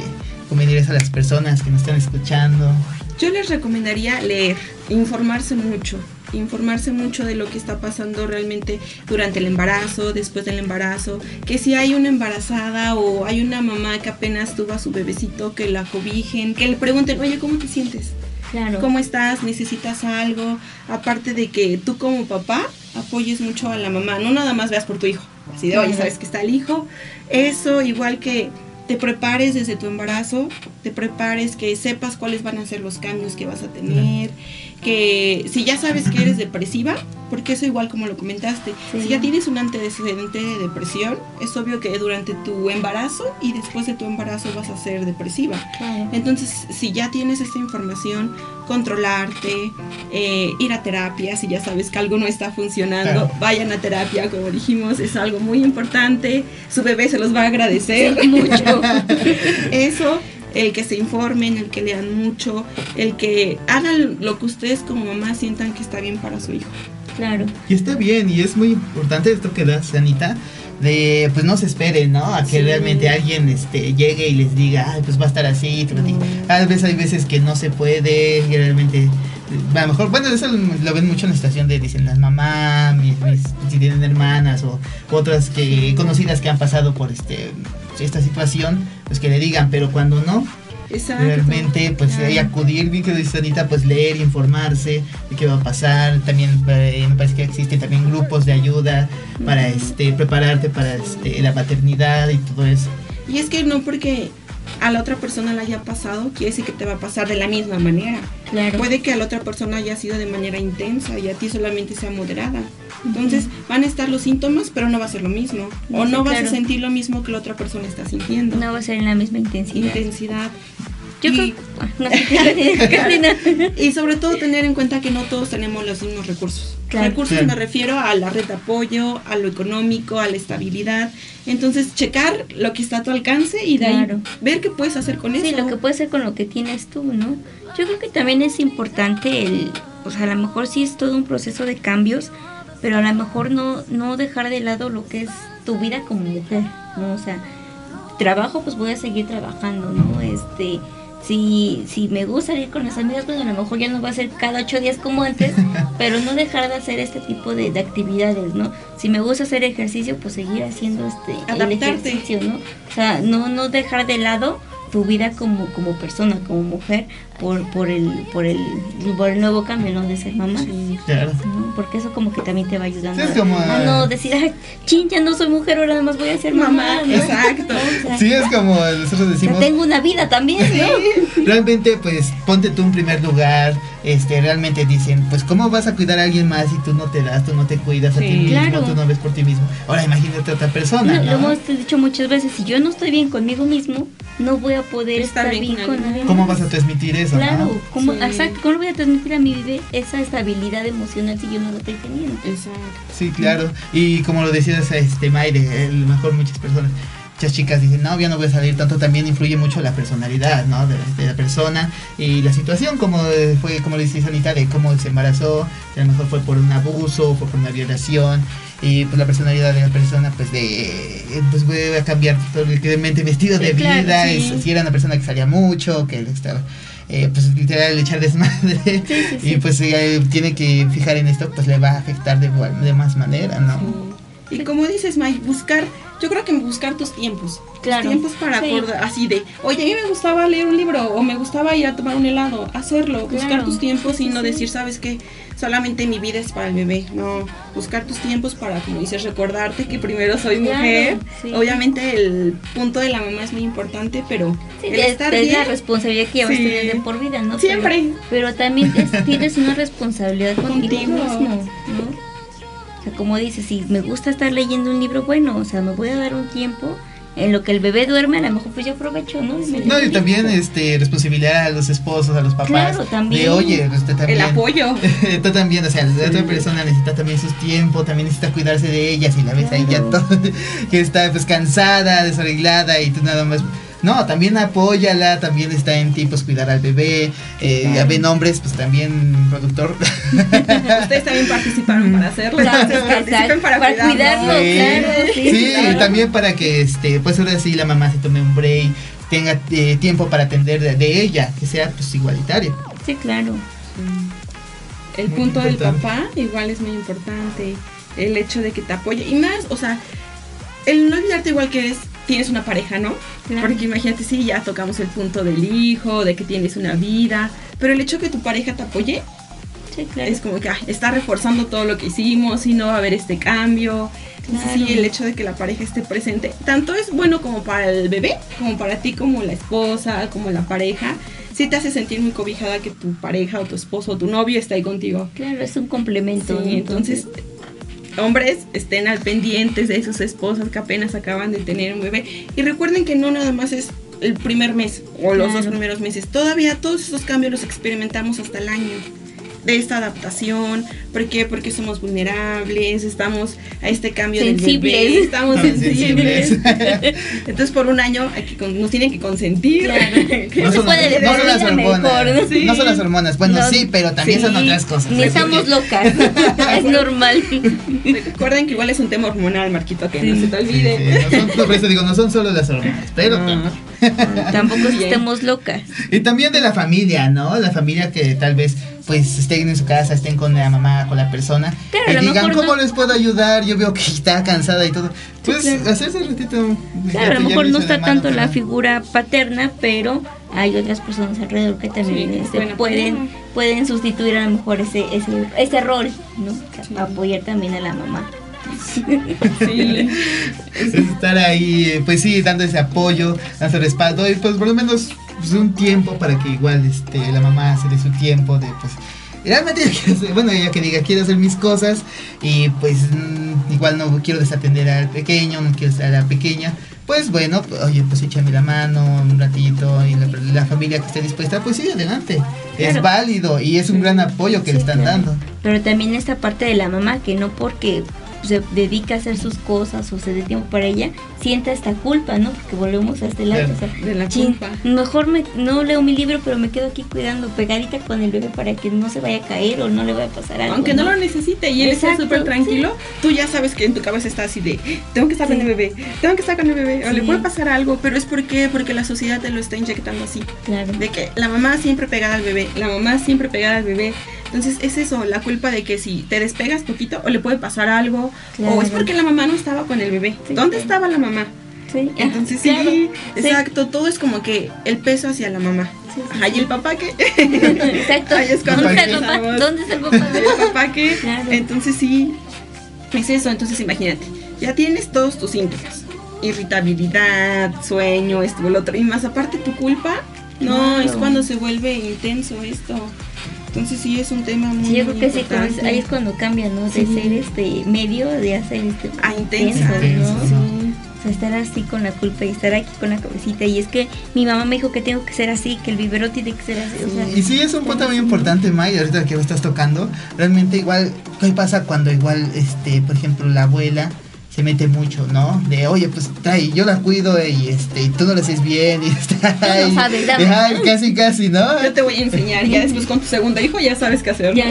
recomendarías a las personas que nos están escuchando? Yo les recomendaría leer, informarse mucho. informarse mucho de lo que está pasando realmente durante el embarazo, después del embarazo, que si hay una embarazada o hay una mamá que apenas tuvo a su bebecito, que la cobijen, que le pregunten, oye, ¿cómo te sientes? Claro. ¿Cómo estás? ¿Necesitas algo? Aparte de que tú como papá apoyes mucho a la mamá, no nada más veas por tu hijo, así de, oye, sabes que está el hijo. Eso, igual que te prepares desde tu embarazo, te prepares, que sepas cuáles van a ser los cambios que vas a tener, que si ya sabes que eres depresiva, porque eso igual como lo comentaste, si ya tienes un antecedente de depresión, es obvio que durante tu embarazo y después de tu embarazo vas a ser depresiva. Entonces, si ya tienes esta información, controlarte, eh, ir a terapia, si ya sabes que algo no está funcionando, vayan a terapia, como dijimos, es algo muy importante, su bebé se los va a agradecer mucho. eso el que se informen, el que lean mucho, el que hagan lo que ustedes como mamá sientan que está bien para su hijo. Claro. Y está bien, y es muy importante esto que das, Anita, de pues no se esperen, ¿no? A que realmente alguien este, llegue y les diga, Ay, pues va a estar así. A veces hay veces que no se puede, y realmente, a lo mejor, bueno, eso lo ven mucho en la estación de, dicen las mamás, si tienen hermanas o otras que conocidas que han pasado por este esta situación, pues que le digan, pero cuando no, realmente pues hay acudir, bien que dice Anita, pues leer, informarse de qué va a pasar, también eh, me parece que existen también grupos de ayuda para este prepararte para este, la maternidad y todo eso. Y es que no porque a la otra persona le haya pasado, quiere decir que te va a pasar de la misma manera. Claro. Puede que a la otra persona haya sido de manera intensa y a ti solamente sea moderada. Entonces van a estar los síntomas, pero no va a ser lo mismo. o no vas a sentir lo mismo que la otra persona está sintiendo. No va a ser en la misma intensidad. Intensidad. Yo y, creo, y sobre todo tener en cuenta que no todos tenemos los mismos recursos. Recursos me refiero a la red de apoyo, a lo económico, a la estabilidad. Entonces, checar lo que está a tu alcance y de ahí ver qué puedes hacer con eso. Sí, lo que puedes hacer con lo que tienes tú, ¿no? Yo creo que también es importante el, o sea, a lo mejor sí es todo un proceso de cambios, pero a lo mejor no, no dejar de lado lo que es tu vida como mujer, ¿no? O sea, trabajo, pues voy a seguir trabajando, ¿no? Este, si, si me gusta salir con las amigas, pues a lo mejor ya no va a ser cada ocho días como antes, pero no dejar de hacer este tipo de, actividades, ¿no? Si me gusta hacer ejercicio, pues seguir haciendo este el ejercicio, ¿no? O sea, no, no dejar de lado tu vida como, como persona, como mujer, por, por, el, por, el, por el nuevo cambio, ¿no? De ser mamá. claro. Porque eso como que también te va ayudando. Sí, es como, a, no decir, ay, chin, ya no soy mujer, ahora nada más voy a ser mamá. Exacto. sí, es como nosotros decimos. tengo una vida también, ¿no? Realmente, pues, ponte tú en primer lugar. Este, realmente dicen, pues, ¿cómo vas a cuidar a alguien más si tú no te das, tú no te cuidas a ti mismo, tú no ves por ti mismo? Ahora imagínate a otra persona. Lo hemos dicho muchas veces, si yo no estoy bien conmigo mismo, no voy a poder estar, bien, con nadie. ¿Cómo vas a transmitir eso? Claro, ¿cómo, exacto, ¿cómo voy a transmitir a mi bebé esa estabilidad emocional si yo no lo estoy teniendo? Exacto. Sí, claro. Y como lo decías, este Mayre, a lo mejor muchas personas muchas chicas dicen, no, ya no voy a salir tanto, también influye mucho la personalidad, ¿no? De, la persona y la situación, como fue, como le dice Anita, de cómo se embarazó, a lo mejor fue por un abuso, fue por una violación, y pues la personalidad de la persona pues de pues voy a cambiar totalmente vestido de vida si era una persona que salía mucho que estaba eh, pues literal echar desmadre. Y pues eh, tiene que fijar en esto pues le va a afectar de, de más manera no y como dices Mike buscar yo creo que buscar tus tiempos. Claro. tiempos para acordar, así de, oye, a mí me gustaba leer un libro o me gustaba ir a tomar un helado, hacerlo, buscar tus tiempos y no decir, sabes qué, solamente mi vida es para el bebé, no, buscar tus tiempos para, como dices, recordarte que primero soy mujer. Obviamente el punto de la mamá es muy importante, pero el estar es la responsabilidad que llevas tener de por vida, ¿no? Siempre. Pero, también tienes una responsabilidad contigo, mismo, ¿no? O sea, como dices, si me gusta estar leyendo un libro, bueno, o sea, me voy a dar un tiempo en lo que el bebé duerme, a lo mejor pues yo aprovecho, ¿no? no, y también este responsabilidad a los esposos, a los papás. Claro, también. De, oye, usted también. El apoyo. tú también, o sea, la otra persona necesita también sus tiempos, también necesita cuidarse de ella, si la ves ahí ya todo, que está pues cansada, desarreglada y tú nada más no, también apóyala, también está en ti pues cuidar al bebé. Eh, ya ven hombres, pues también productor. Ustedes también participaron para hacerlo. participen para, para cuidarlo, claro. Sí, sí también para que este, pues ahora sí la mamá se tome un break, tenga eh, tiempo para atender de, ella, que sea pues igualitario. Sí, claro. El punto del papá igual es muy importante. El hecho de que te apoye. Y más, o sea, el no olvidarte igual que eres, tienes una pareja, ¿no? Porque imagínate, sí, ya tocamos el punto del hijo, de que tienes una vida. Pero el hecho de que tu pareja te apoye, es como que está reforzando todo lo que hicimos y no va a haber este cambio. Sí, el hecho de que la pareja esté presente, tanto es bueno como para el bebé, como para ti, como la esposa, como la pareja. Sí te hace sentir muy cobijada que tu pareja o tu esposo o tu novio está ahí contigo. Claro, es un complemento. Sí, entonces, hombres estén al pendientes de sus esposas que apenas acaban de tener un bebé. Y recuerden que no nada más es el primer mes o los dos primeros meses. Todavía todos esos cambios los experimentamos hasta el año de esta adaptación. ¿Por qué? Porque somos vulnerables, estamos a este cambio sensibles. de estamos sensibles. Entonces por un año nos tienen que consentir. No, son, las hormonas. No son las hormonas. Bueno, sí, pero también son otras cosas. Ni estamos locas. es normal. Recuerden que igual es un tema hormonal, Marquito, que no se te olvide. No, por eso digo, no son solo las hormonas, pero tampoco estemos locas. Y también de la familia, ¿no? La familia que tal vez pues estén en su casa, estén con la mamá, con la persona, y digan, ¿cómo les puedo ayudar? Yo veo que está cansada y todo. Pues hacerse un ratito. Claro, a lo mejor no está tanto la figura paterna, pero hay otras personas alrededor que también este, pueden pueden sustituir a lo mejor ese ese, ese rol, ¿no? Apoyar también a la mamá. Sí. estar ahí, pues sí, dando ese apoyo, dando respaldo y pues por lo menos pues, un tiempo para que igual este, la mamá se dé su tiempo de pues realmente bueno ella que diga quiero hacer mis cosas y pues mm, igual no quiero desatender al pequeño no quiero estar a la pequeña pues bueno oye pues échame la mano un ratito y la, familia que esté dispuesta pues sí adelante. Es válido y es un gran apoyo que le están dando. Pero también esta parte de la mamá que no porque se dedica a hacer sus cosas o se dé tiempo para ella, sienta esta culpa, ¿no? Porque volvemos a este lado. de la culpa. Mejor me, no leo mi libro, pero me quedo aquí cuidando, pegadita con el bebé para que no se vaya a caer o no le vaya a pasar algo. Aunque no, lo necesite y él está súper tranquilo, tú ya sabes que en tu cabeza está así de, tengo que estar con el bebé, tengo que estar con el bebé, o le puede pasar algo, pero es porque, porque la sociedad te lo está inyectando así. Claro. De que la mamá siempre pegada al bebé, la mamá siempre pegada al bebé entonces es eso, la culpa de que si te despegas poquito o le puede pasar algo, o es porque la mamá no estaba con el bebé. ¿Dónde estaba la mamá? Sí. Entonces sí, exacto, todo es como que el peso hacia la mamá. Ajá, ¿y el papá qué? Exacto. ¿Dónde, está el papá? ¿Dónde está el papá? ¿El papá qué? Entonces sí, es eso. Entonces imagínate, ya tienes todos tus síntomas. Irritabilidad, sueño, esto, el otro. Y más aparte tu culpa, no, es cuando se vuelve intenso esto. Entonces sí es un tema muy, sí, yo creo que sí, ahí es cuando cambia, ¿no? De ser este medio, de hacer este ah, intensa, ¿no? Sí. O sea, estar así con la culpa y estar aquí con la cabecita. Y es que mi mamá me dijo que tengo que ser así, que el vivero tiene que ser así. O sea, y sí, es un punto muy importante, May, ahorita que lo estás tocando. Realmente igual, ¿qué pasa cuando igual, este, por ejemplo, la abuela se mete mucho, ¿no? De, oye, pues trae, yo la cuido y este, y tú no lo haces bien y está no sabes, casi, casi, ¿no? Yo te voy a enseñar, ya después con tu segundo hijo ya sabes qué hacer. Ya,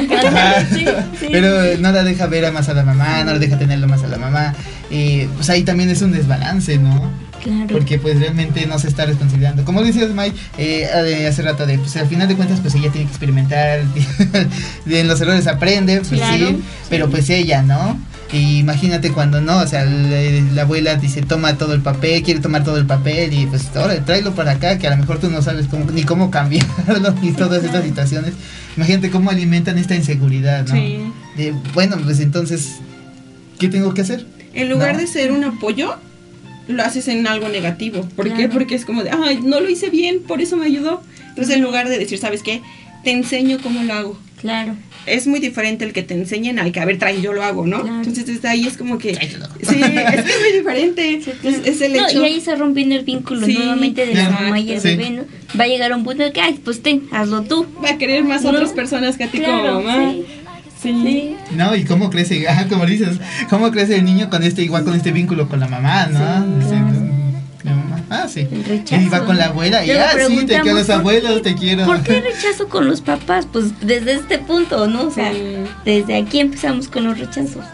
sí, sí. Pero no la deja ver a más a la mamá, no la deja tenerlo más a la mamá. Y pues ahí también es un desbalance, ¿no? Claro. Porque pues realmente no se está responsabilizando. Como decías Mike eh, hace rato, de, pues al final de cuentas pues ella tiene que experimentar, en los errores aprende, pues sí, pero pues ella, ¿no? Y imagínate cuando no, o sea, la, abuela dice toma todo el papel, quiere tomar todo el papel y pues ahora tráelo para acá, que a lo mejor tú no sabes cómo, ni cómo cambiarlo ni todas estas situaciones. Imagínate cómo alimentan esta inseguridad, ¿no? Sí. bueno, pues entonces, ¿qué tengo que hacer? En lugar de ser un apoyo, lo haces en algo negativo. ¿Por qué? Porque es como de, ay, no lo hice bien, por eso me ayudó. Entonces, en lugar de decir, ¿sabes qué? Te enseño cómo lo hago. Claro es muy diferente el que te enseñen al que, a ver, trae, yo lo hago, ¿no? Entonces desde ahí es como que... Sí, es que es muy diferente. es, el hecho... y ahí se rompiendo el vínculo nuevamente de la mamá y el bebé, ¿no? Va a llegar a un punto de que, ay, pues ten, hazlo tú. Va a querer más otras personas que a ti como mamá. Sí. No, y cómo crece, como dices, cómo crece el niño con este, igual con este vínculo con la mamá, ¿no? Ah, sí. Y va con la abuela y ah, sí, te quiero los abuelos, te quiero. ¿Por qué rechazo con los papás? Pues desde este punto, ¿no? O sea, desde aquí empezamos con los rechazos.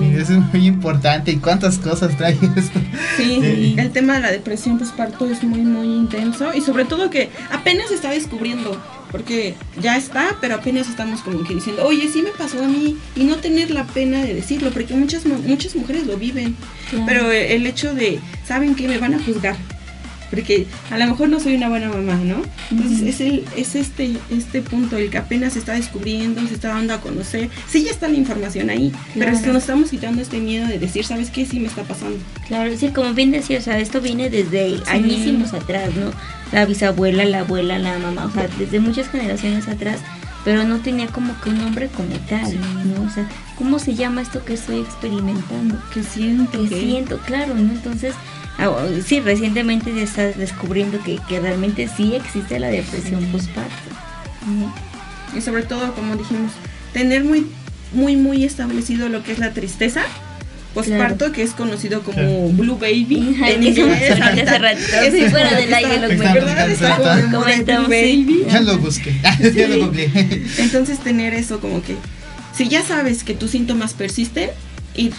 es muy importante. ¿Y cuántas cosas trae esto? Sí, el tema de la depresión postparto es muy, muy intenso y sobre todo que apenas se está descubriendo porque ya está, pero apenas estamos como que diciendo, oye, sí me pasó a mí, y no tener la pena de decirlo, porque muchas, muchas mujeres lo viven, pero el hecho de, ¿saben que Me van a juzgar, porque a lo mejor no soy una buena mamá, ¿no? Entonces es, el, es este, este punto, el que apenas se está descubriendo, se está dando a conocer, sí ya está la información ahí, pero es que nos estamos quitando este miedo de decir, ¿sabes qué? Sí me está pasando. Claro, sí, como bien decía, o sea, esto viene desde añísimos atrás, ¿no? La bisabuela, la abuela, la mamá, o sea, desde muchas generaciones atrás pero no tenía como que un nombre como tal, ¿no? O sea, ¿cómo se llama esto que estoy experimentando? Que siento. Que siento, claro, ¿no? Entonces, sí, recientemente ya estás descubriendo que, realmente sí existe la depresión postparto. Y sobre todo, como dijimos, tener muy, muy, muy establecido lo que es la tristeza postparto, que es conocido como Blue Baby. en inglés, hace fuera del aire lo comentamos. Baby. Ya lo busqué, ya lo googleé. Entonces tener eso como que, si ya sabes que tus síntomas persisten, ir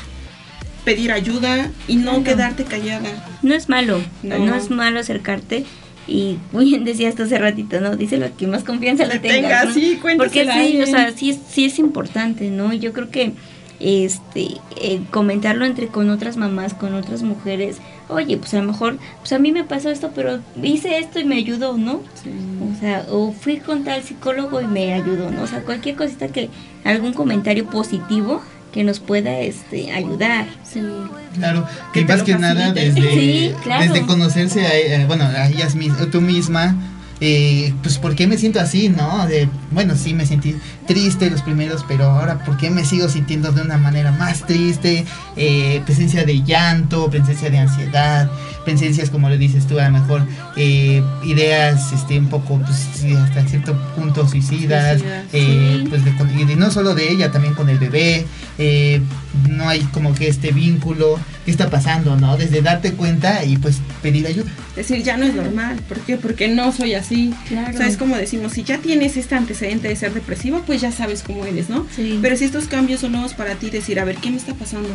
pedir ayuda y no quedarte callada. No es malo, no. es malo acercarte. Y muy bien decías hace ratito, ¿no? Dice lo que más confianza le tengas. Tenga, sí, Porque sí, o sea, sí, sí es importante, ¿no? Yo creo que este eh, comentarlo entre con otras mamás, con otras mujeres, oye, pues a lo mejor, pues a mí me pasó esto, pero hice esto y me ayudó, ¿no? O sea, o fui con tal psicólogo y me ayudó, ¿no? O sea, cualquier cosita que, algún comentario positivo que nos pueda este ayudar. Sí. Claro, que más que nada desde, desde conocerse a, eh, bueno, a ellas mismas, tú misma, eh, pues ¿por qué me siento así, no? De, bueno, sí me sentí triste los primeros, pero ahora ¿por qué me sigo sintiendo de una manera más triste? Eh, presencia de llanto, presencia de ansiedad, presencias como le dices tú, a lo mejor eh, ideas este, un poco, pues hasta cierto punto suicidas, pues y no solo de ella, también con el bebé, no hay como que este vínculo, ¿qué está pasando, no? Desde darte cuenta y pues pedir ayuda. Es decir, ya no es normal, ¿por qué? Porque no soy así. O sea, es como decimos, si ya tienes este antecedente de ser depresivo, pues ya sabes cómo eres, ¿no? Pero si estos cambios son nuevos para ti, decir, a ver, ¿qué me está pasando?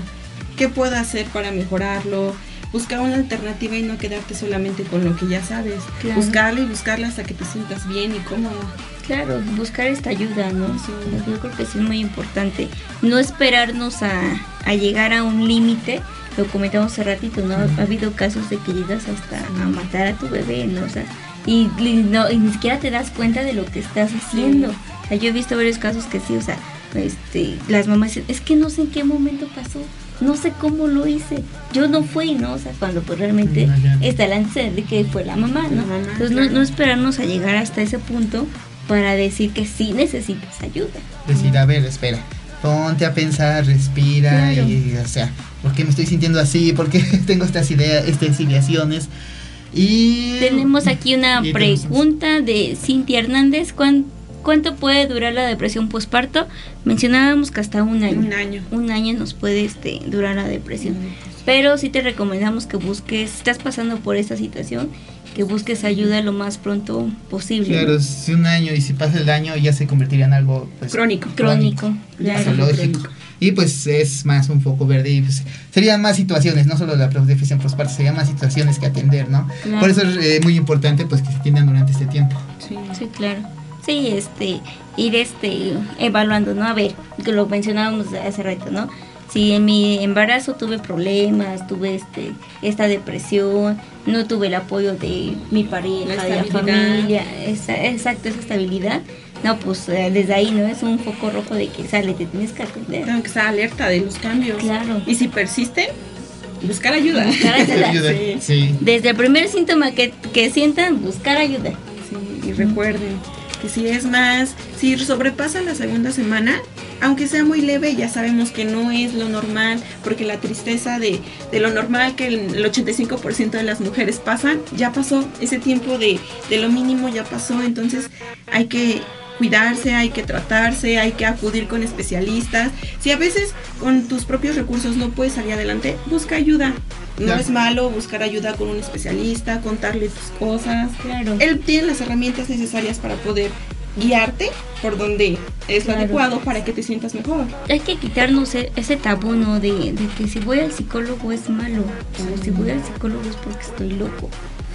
¿Qué puedo hacer para mejorarlo? Buscar una alternativa y no quedarte solamente con lo que ya sabes. Buscarla y buscarla hasta que te sientas bien y cómoda. Claro, buscar esta ayuda, ¿no? Yo creo que sí es muy importante. No esperarnos a, a llegar a un límite, lo comentamos hace ratito, ¿no? Ha habido casos de que llegas hasta a matar a tu bebé, ¿no? O sea, y, no, y ni siquiera te das cuenta de lo que estás haciendo. O sea, yo he visto varios casos que sí, o sea, este, las mamás dicen, es que no sé en qué momento pasó, no sé cómo lo hice, yo no fui, ¿no? O sea, cuando pues realmente está el antecedente de que fue la mamá, ¿no? Entonces no, no esperarnos a llegar hasta ese punto para decir que sí necesitas ayuda. Decir, a ver, espera, ponte a pensar, respira y, o sea, ¿por qué me estoy sintiendo así? ¿Por qué tengo estas ideas, estas ideaciones? Y tenemos aquí una pregunta de Cintia Hernández. ¿Cuánto, puede durar la depresión postparto? Mencionábamos que hasta un año. Un año. Un año nos puede este, durar la depresión. Pero sí te recomendamos que busques, si estás pasando por esta situación, que busques ayuda lo más pronto posible. Claro, si un año y si pasa el año ya se convertiría en algo pues, crónico. Crónico, Y pues es más un foco verde y pues serían más situaciones, no solo la depresión postparto, serían más situaciones que atender, ¿no? Por eso es eh, muy importante pues que se atiendan durante este tiempo. Sí, sí, claro. Sí, este, ir este, evaluando, ¿no? A ver, que lo mencionábamos hace rato, ¿no? si en mi embarazo tuve problemas, tuve este esta depresión, no tuve el apoyo de mi pareja, de la familia, exacto, esa estabilidad. No, pues eh, desde ahí no es un foco rojo de que sale, te tienes que atender. Tengo que estar alerta de los cambios. Claro. Y si persisten, buscar ayuda. Buscar ayuda. sí. Desde el primer síntoma que, que sientan, buscar ayuda. Sí, y recuerden que si es más, si sobrepasa la segunda semana, aunque sea muy leve, ya sabemos que no es lo normal, porque la tristeza de, de lo normal que el, 85% de las mujeres pasan, ya pasó, ese tiempo de, de lo mínimo ya pasó, entonces hay que cuidarse, hay que tratarse, hay que acudir con especialistas. Si a veces con tus propios recursos no puedes salir adelante, busca ayuda. No es malo buscar ayuda con un especialista, contarle tus cosas. Claro. Él tiene las herramientas necesarias para poder guiarte por donde es lo adecuado para que te sientas mejor. Hay que quitarnos e-, ese tabú, ¿no? De, que si voy al psicólogo es malo, o si voy al psicólogo es porque estoy loco.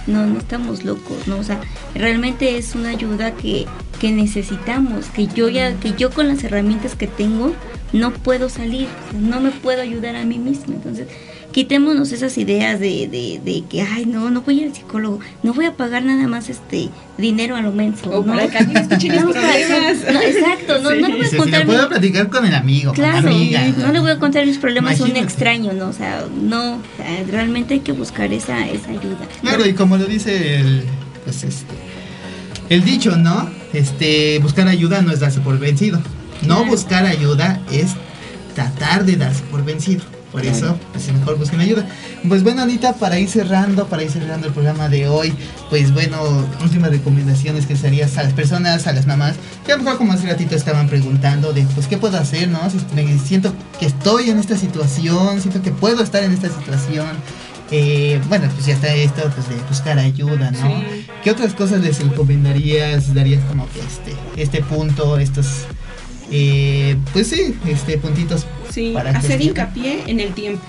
No, no estamos locos, ¿no? O sea, realmente es una ayuda que, que necesitamos, que yo ya, que yo con las herramientas que tengo no puedo salir, no me puedo ayudar a mí misma. Entonces, quitémonos esas ideas de, de, de, que, ay, no, no voy al psicólogo, no voy a pagar nada más este dinero a lo menso. O ¿no? para que alguien escuche mis problemas. No, exacto, no, no le voy a contar. Si puedo platicar con el amigo, claro, con la amiga. No le voy a contar mis problemas a un extraño, ¿no? O sea, no, realmente hay que buscar esa, esa ayuda. Claro, y como lo dice el, pues este, el dicho, ¿no? Este, buscar ayuda no es darse por vencido. No buscar ayuda es tratar de darse por vencido. Por eso, pues mejor busquen ayuda. Pues bueno, Anita, para ir cerrando, para ir cerrando el programa de hoy, pues bueno, últimas recomendaciones que serías a las personas, a las mamás, que a lo mejor como hace ratito estaban preguntando de, pues, ¿qué puedo hacer, no? siento que estoy en esta situación, siento que puedo estar en esta situación. Eh, bueno, pues ya está esto pues, de buscar ayuda, ¿no? ¿Qué otras cosas les recomendarías, darías como que este, este punto, estos eh, pues sí, este puntitos. Sí, para hacer hincapié en el tiempo.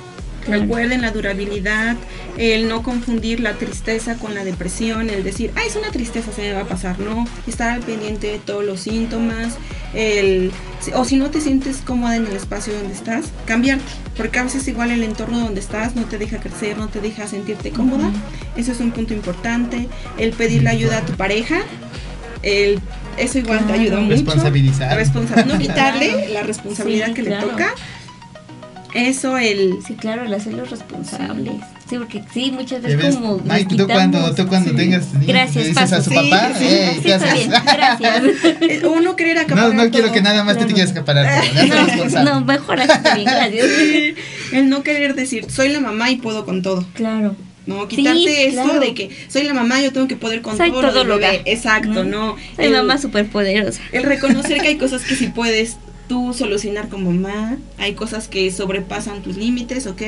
Recuerden la durabilidad, el no confundir la tristeza con la depresión, el decir, ah, es una tristeza, se me va a pasar, no, estar al pendiente de todos los síntomas, el, o si no te sientes cómoda en el espacio donde estás, cambiarte, porque a veces igual el entorno donde estás no te deja crecer, no te deja sentirte cómoda, eso es un punto importante, el pedirle ayuda a tu pareja, el eso igual te ayuda mucho. Responsabilizar. no quitarle la responsabilidad que le toca. Eso, el... Sí, claro, el hacerlos responsables. Sí, porque sí, muchas veces como Mike, tú cuando, tú cuando tengas gracias, dices a su papá, sí, hey, Bien, gracias. Uno querer acaparar No, no quiero que nada más te quieras acaparar. No, no, mejor así gracias. El no querer decir, soy la mamá y puedo con todo. Claro. ¿No? Quitarte esto de que soy la mamá, yo tengo que poder con todo, todo lo bebé. Exacto, ¿no? Soy mamá superpoderosa. El reconocer que hay cosas que sí puedes tú solucionar como mamá, hay cosas que sobrepasan tus límites, ¿ok?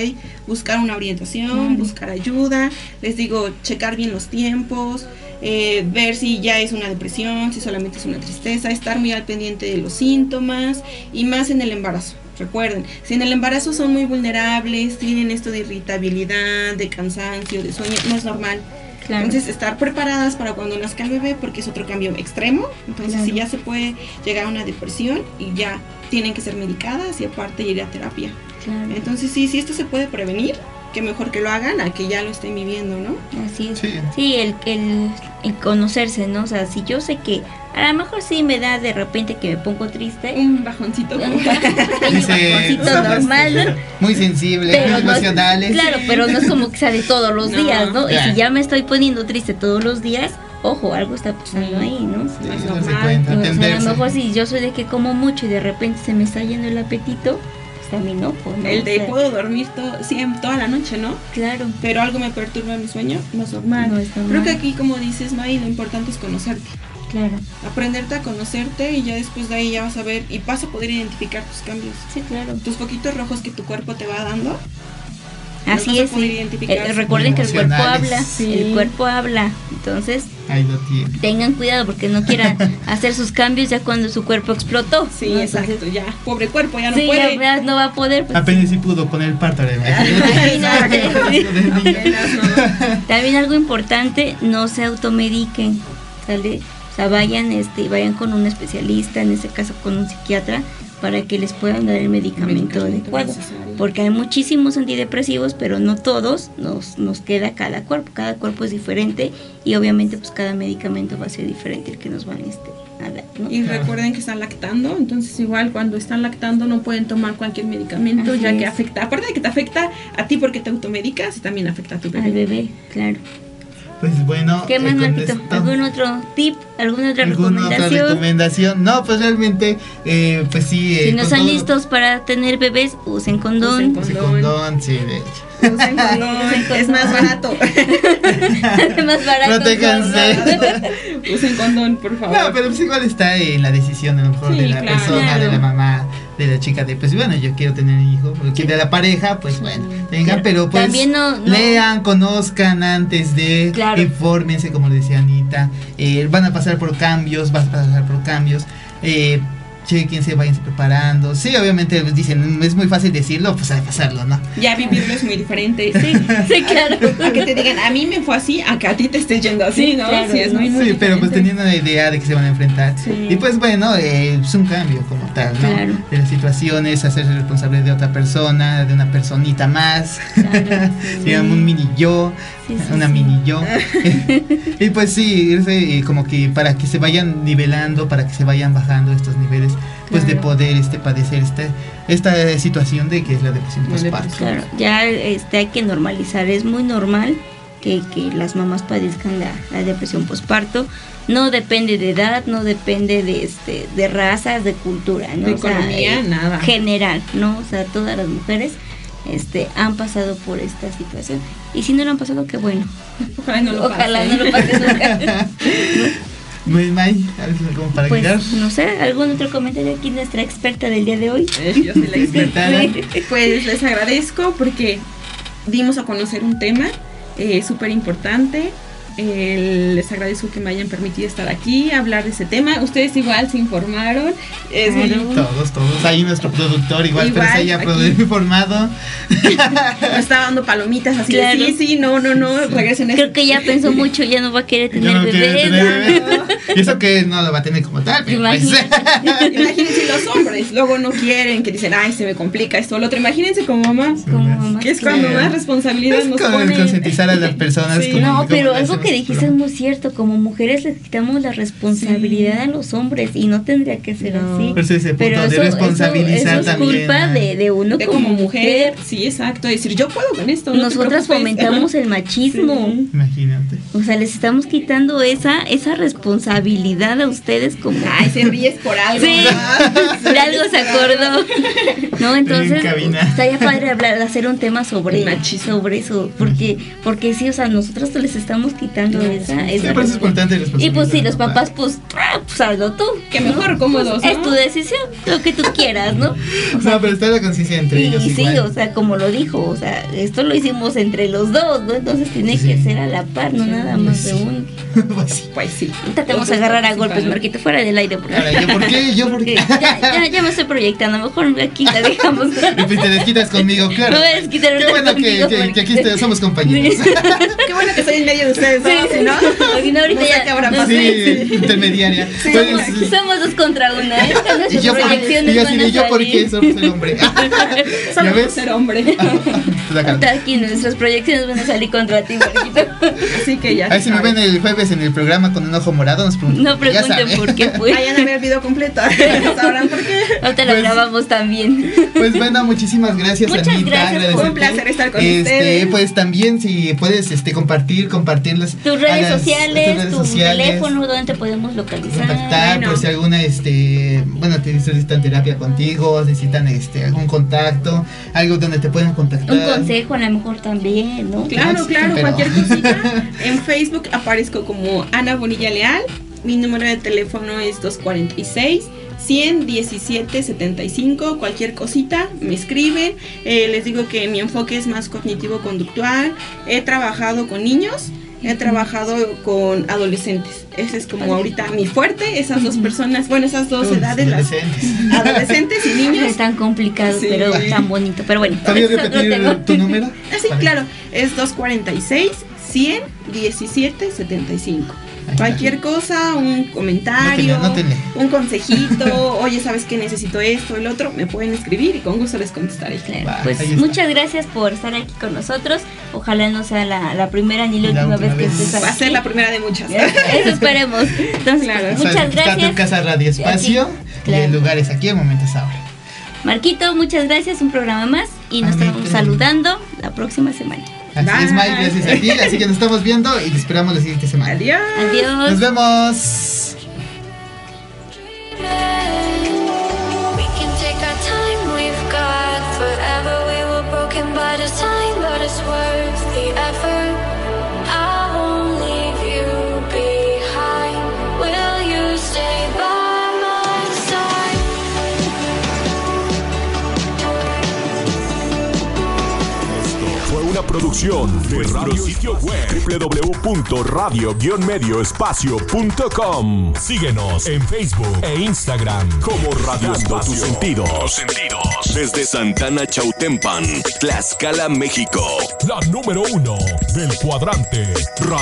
Buscar una orientación, buscar ayuda, les digo, checar bien los tiempos, eh, ver si ya es una depresión, si solamente es una tristeza, estar muy al pendiente de los síntomas y más en el embarazo. Recuerden, si en el embarazo son muy vulnerables, tienen esto de irritabilidad, de cansancio, de sueño, no es normal. Entonces, estar preparadas para cuando nazca el bebé, porque es otro cambio extremo. Entonces, si ya se puede llegar a una depresión y ya tienen que ser medicadas y aparte ir a terapia. Entonces, sí, si esto se puede prevenir, que mejor que lo hagan a que ya lo estén viviendo, ¿no? Así es. Sí, el, el, el, conocerse, ¿no? O sea, si yo sé que a lo mejor sí me da de repente que me pongo triste. Un bajoncito. Un bajoncito normal. Muy sensible, muy emocionales. claro, pero no es como que sale todos los días, ¿no? Y si ya me estoy poniendo triste todos los días, ojo, algo está pasando ahí, ¿no? Sí, cuenta, o sea, a lo mejor si yo soy de que como mucho y de repente se me está yendo el apetito, pues también no, pues, El de puedo dormir todo, siempre, toda la noche, ¿no? Claro. Pero algo me perturba mi sueño, no es normal. No es normal. Creo que aquí, como dices, May, lo importante es conocerte. Claro. Aprenderte a conocerte y ya después de ahí ya vas a ver y vas a poder identificar tus cambios. Sí, claro. Tus poquitos rojos que tu cuerpo te va dando. Así es. Eh, recuerden que el cuerpo habla. El cuerpo habla. Entonces, ahí lo tengan cuidado porque no quieran hacer sus cambios ya cuando su cuerpo explotó. Sí, exacto. Ya, pobre cuerpo, ya no puede. Ya, no va a poder. Pues, Apenas si pudo con el parto. También algo importante, no se automediquen. ¿sale? Sea, vayan, este, vayan con un especialista, en este caso con un psiquiatra, para que les puedan dar el medicamento, adecuado. Porque hay muchísimos antidepresivos, pero no todos nos, nos queda cada cuerpo. Cada cuerpo es diferente y obviamente pues cada medicamento va a ser diferente el que nos van este, a dar. Y recuerden que están lactando, entonces igual cuando están lactando no pueden tomar cualquier medicamento ya que afecta, aparte de que te afecta a ti porque te automedicas, también afecta a tu bebé. Al bebé, claro. Pues bueno. ¿Qué más, Marquito? ¿Algún otro tip? ¿Alguna otra ¿Alguna recomendación? otra recomendación? No, pues realmente, eh, pues sí. Eh, si no están listos para tener bebés, usen condón. Usen condón, sí, de hecho. Usen condón, es más barato. es más barato. Protéjanse. usen condón, por favor. No, pero pues igual está en la decisión a lo mejor de la persona, de la mamá de la chica de pues bueno yo quiero tener un hijo porque de la pareja pues bueno tengan pero pues lean conozcan antes de claro. infórmense como decía Anita eh, van a pasar por cambios van a pasar por cambios eh, chequense, váyanse preparando. Sí, obviamente pues, dicen, es muy fácil decirlo, pues hay que pasarlo, ¿no? Ya vivirlo es muy diferente. Sí, sí, claro. A que te digan, a mí me fue así, a que a ti te esté yendo así, ¿no? sí, es muy, sí pero pues teniendo una idea de que se van a enfrentar. Y pues bueno, eh, es un cambio como tal, ¿no? Claro. De las situaciones, hacerse responsable de otra persona, de una personita más, digamos un mini yo, una mini yo. y pues sí, irse como que para que se vayan nivelando, para que se vayan bajando estos niveles pues de poder este padecer este esta situación de que es la depresión postparto. Claro, ya este hay que normalizar, es muy normal que, que las mamás padezcan la, depresión postparto. No depende de edad, no depende de este de razas, de cultura, ¿no? De economía, nada. General, ¿no? O sea, todas las mujeres este, han pasado por esta situación. Y si no lo han pasado, qué bueno. Ojalá no lo, Ojalá no lo pase nunca. Muy May, ¿algo para pues, No sé, ¿algún otro comentario aquí nuestra experta del día de hoy? Eh, yo soy la experta. pues les agradezco porque dimos a conocer un tema eh, súper importante eh, les agradezco que me hayan permitido estar aquí, hablar de ese tema. Ustedes igual se informaron. Es Todos, todos. Ahí nuestro productor igual, pero se haya informado. Nos está dando palomitas así sí, sí, no, no, no, regresen. Creo que ya pensó mucho, ya no va a querer tener no bebé. Y eso que no lo va a tener como tal. Pero pues. Imagínense los hombres, luego no quieren, que dicen, ay, se me complica esto o lo otro. Imagínense como mamás. Como Que es cuando más responsabilidad nos ponen. concientizar a las personas. no, pero algo que que dijiste es muy cierto, como mujeres les quitamos la responsabilidad a los hombres y no tendría que ser así. Pero eso, responsabilizar es culpa de, de uno como, mujer. Sí, exacto, decir yo puedo con esto. Nosotras fomentamos el machismo. Imagínate. O sea, les estamos quitando esa esa responsabilidad a ustedes como Ay, se ríes por algo. Sí, por algo se acordó. No, entonces estaría padre hablar hacer un tema sobre machismo, sobre eso, porque porque sí, o sea, nosotros les estamos quitando y pues si los papás, pues, pues hazlo tú. Que mejor, cómodos. Es tu decisión, lo que tú quieras, ¿no? O sea, no, pero está la conciencia entre ellos. Y sí, o sea, como lo dijo, o sea, esto lo hicimos entre los dos, ¿no? Entonces tiene que ser a la par, no nada más de uno. pues sí. Pues sí. A agarrar a golpes, Marquito, fuera del aire. Porque... ¿yo por qué? ¿Yo por qué? ya, ya, me estoy proyectando, mejor aquí la dejamos. y pues te desquitas conmigo, claro. No me Qué bueno que, que, aquí somos compañeros. Qué bueno que estoy en medio de ustedes sí, ¿no? no, ahorita ya. Qué habrá pasado. Sí, intermediaria. Sí, pues, somos dos contra una, ¿eh? Y yo, proyecciones y yo, van a yo porque somos el hombre. ¿Ya ves? ser hombre. Aquí nuestras proyecciones van a salir contra ti, Marquito. Así que ya. A ver si me ven el jueves en el programa con un ojo morado, nos preguntan. No pregunten por qué fue. Vayan a ver el video completo. ¿Sabrán por qué? Ahorita lo pues, grabamos también. Pues bueno, muchísimas gracias, Muchas Anita. Gracias, fue un placer estar con este, ustedes. Pues también, si puedes este, compartir, compartirles tus redes sociales, tu teléfono, donde te podemos localizar. Contactar, por si alguna, este, bueno, te necesitan terapia contigo, necesitan este, algún contacto, algo donde te pueden contactar. Un consejo a lo mejor también, ¿no? Claro, claro, cualquier cosita. en Facebook aparezco como Ana Bonilla Leal. Mi número de teléfono es 246 117 75, cualquier cosita, me escriben. Eh, les digo que mi enfoque es más cognitivo-conductual. He trabajado con niños He trabajado con adolescentes. Ese es como ahorita mi fuerte, esas dos personas, bueno, esas dos edades, adolescentes. las adolescentes y niños. Es tan complicado, pero tan bonito. Pero bueno, repetir tu número? Ah, sí, claro, es 246 100 17 75. Cualquier cosa, un comentario, un consejito, oye, ¿sabes que necesito esto, el otro? Me pueden escribir y con gusto les contestaré. pues muchas gracias por estar aquí con nosotros. Ojalá no sea la, primera ni la, última vez, que estés aquí. Va a ser la primera de muchas. Eso esperemos. Entonces, muchas gracias. en Casa Radio Espacio y, el lugar es aquí, el momento es ahora. Marquito, muchas gracias. Un programa más y nos estamos saludando la próxima semana. Así es, Mike, gracias a ti. Así que nos estamos viendo y te esperamos la siguiente semana. Adiós. Adiós. Nos vemos. Una producción de Radio sitio web www.radio-medioespacio.com. Síguenos en Facebook e Instagram como Radio Espacio. tus sentidos. sentidos. Desde Santana Chautempan, Tlaxcala, México. La número uno del cuadrante.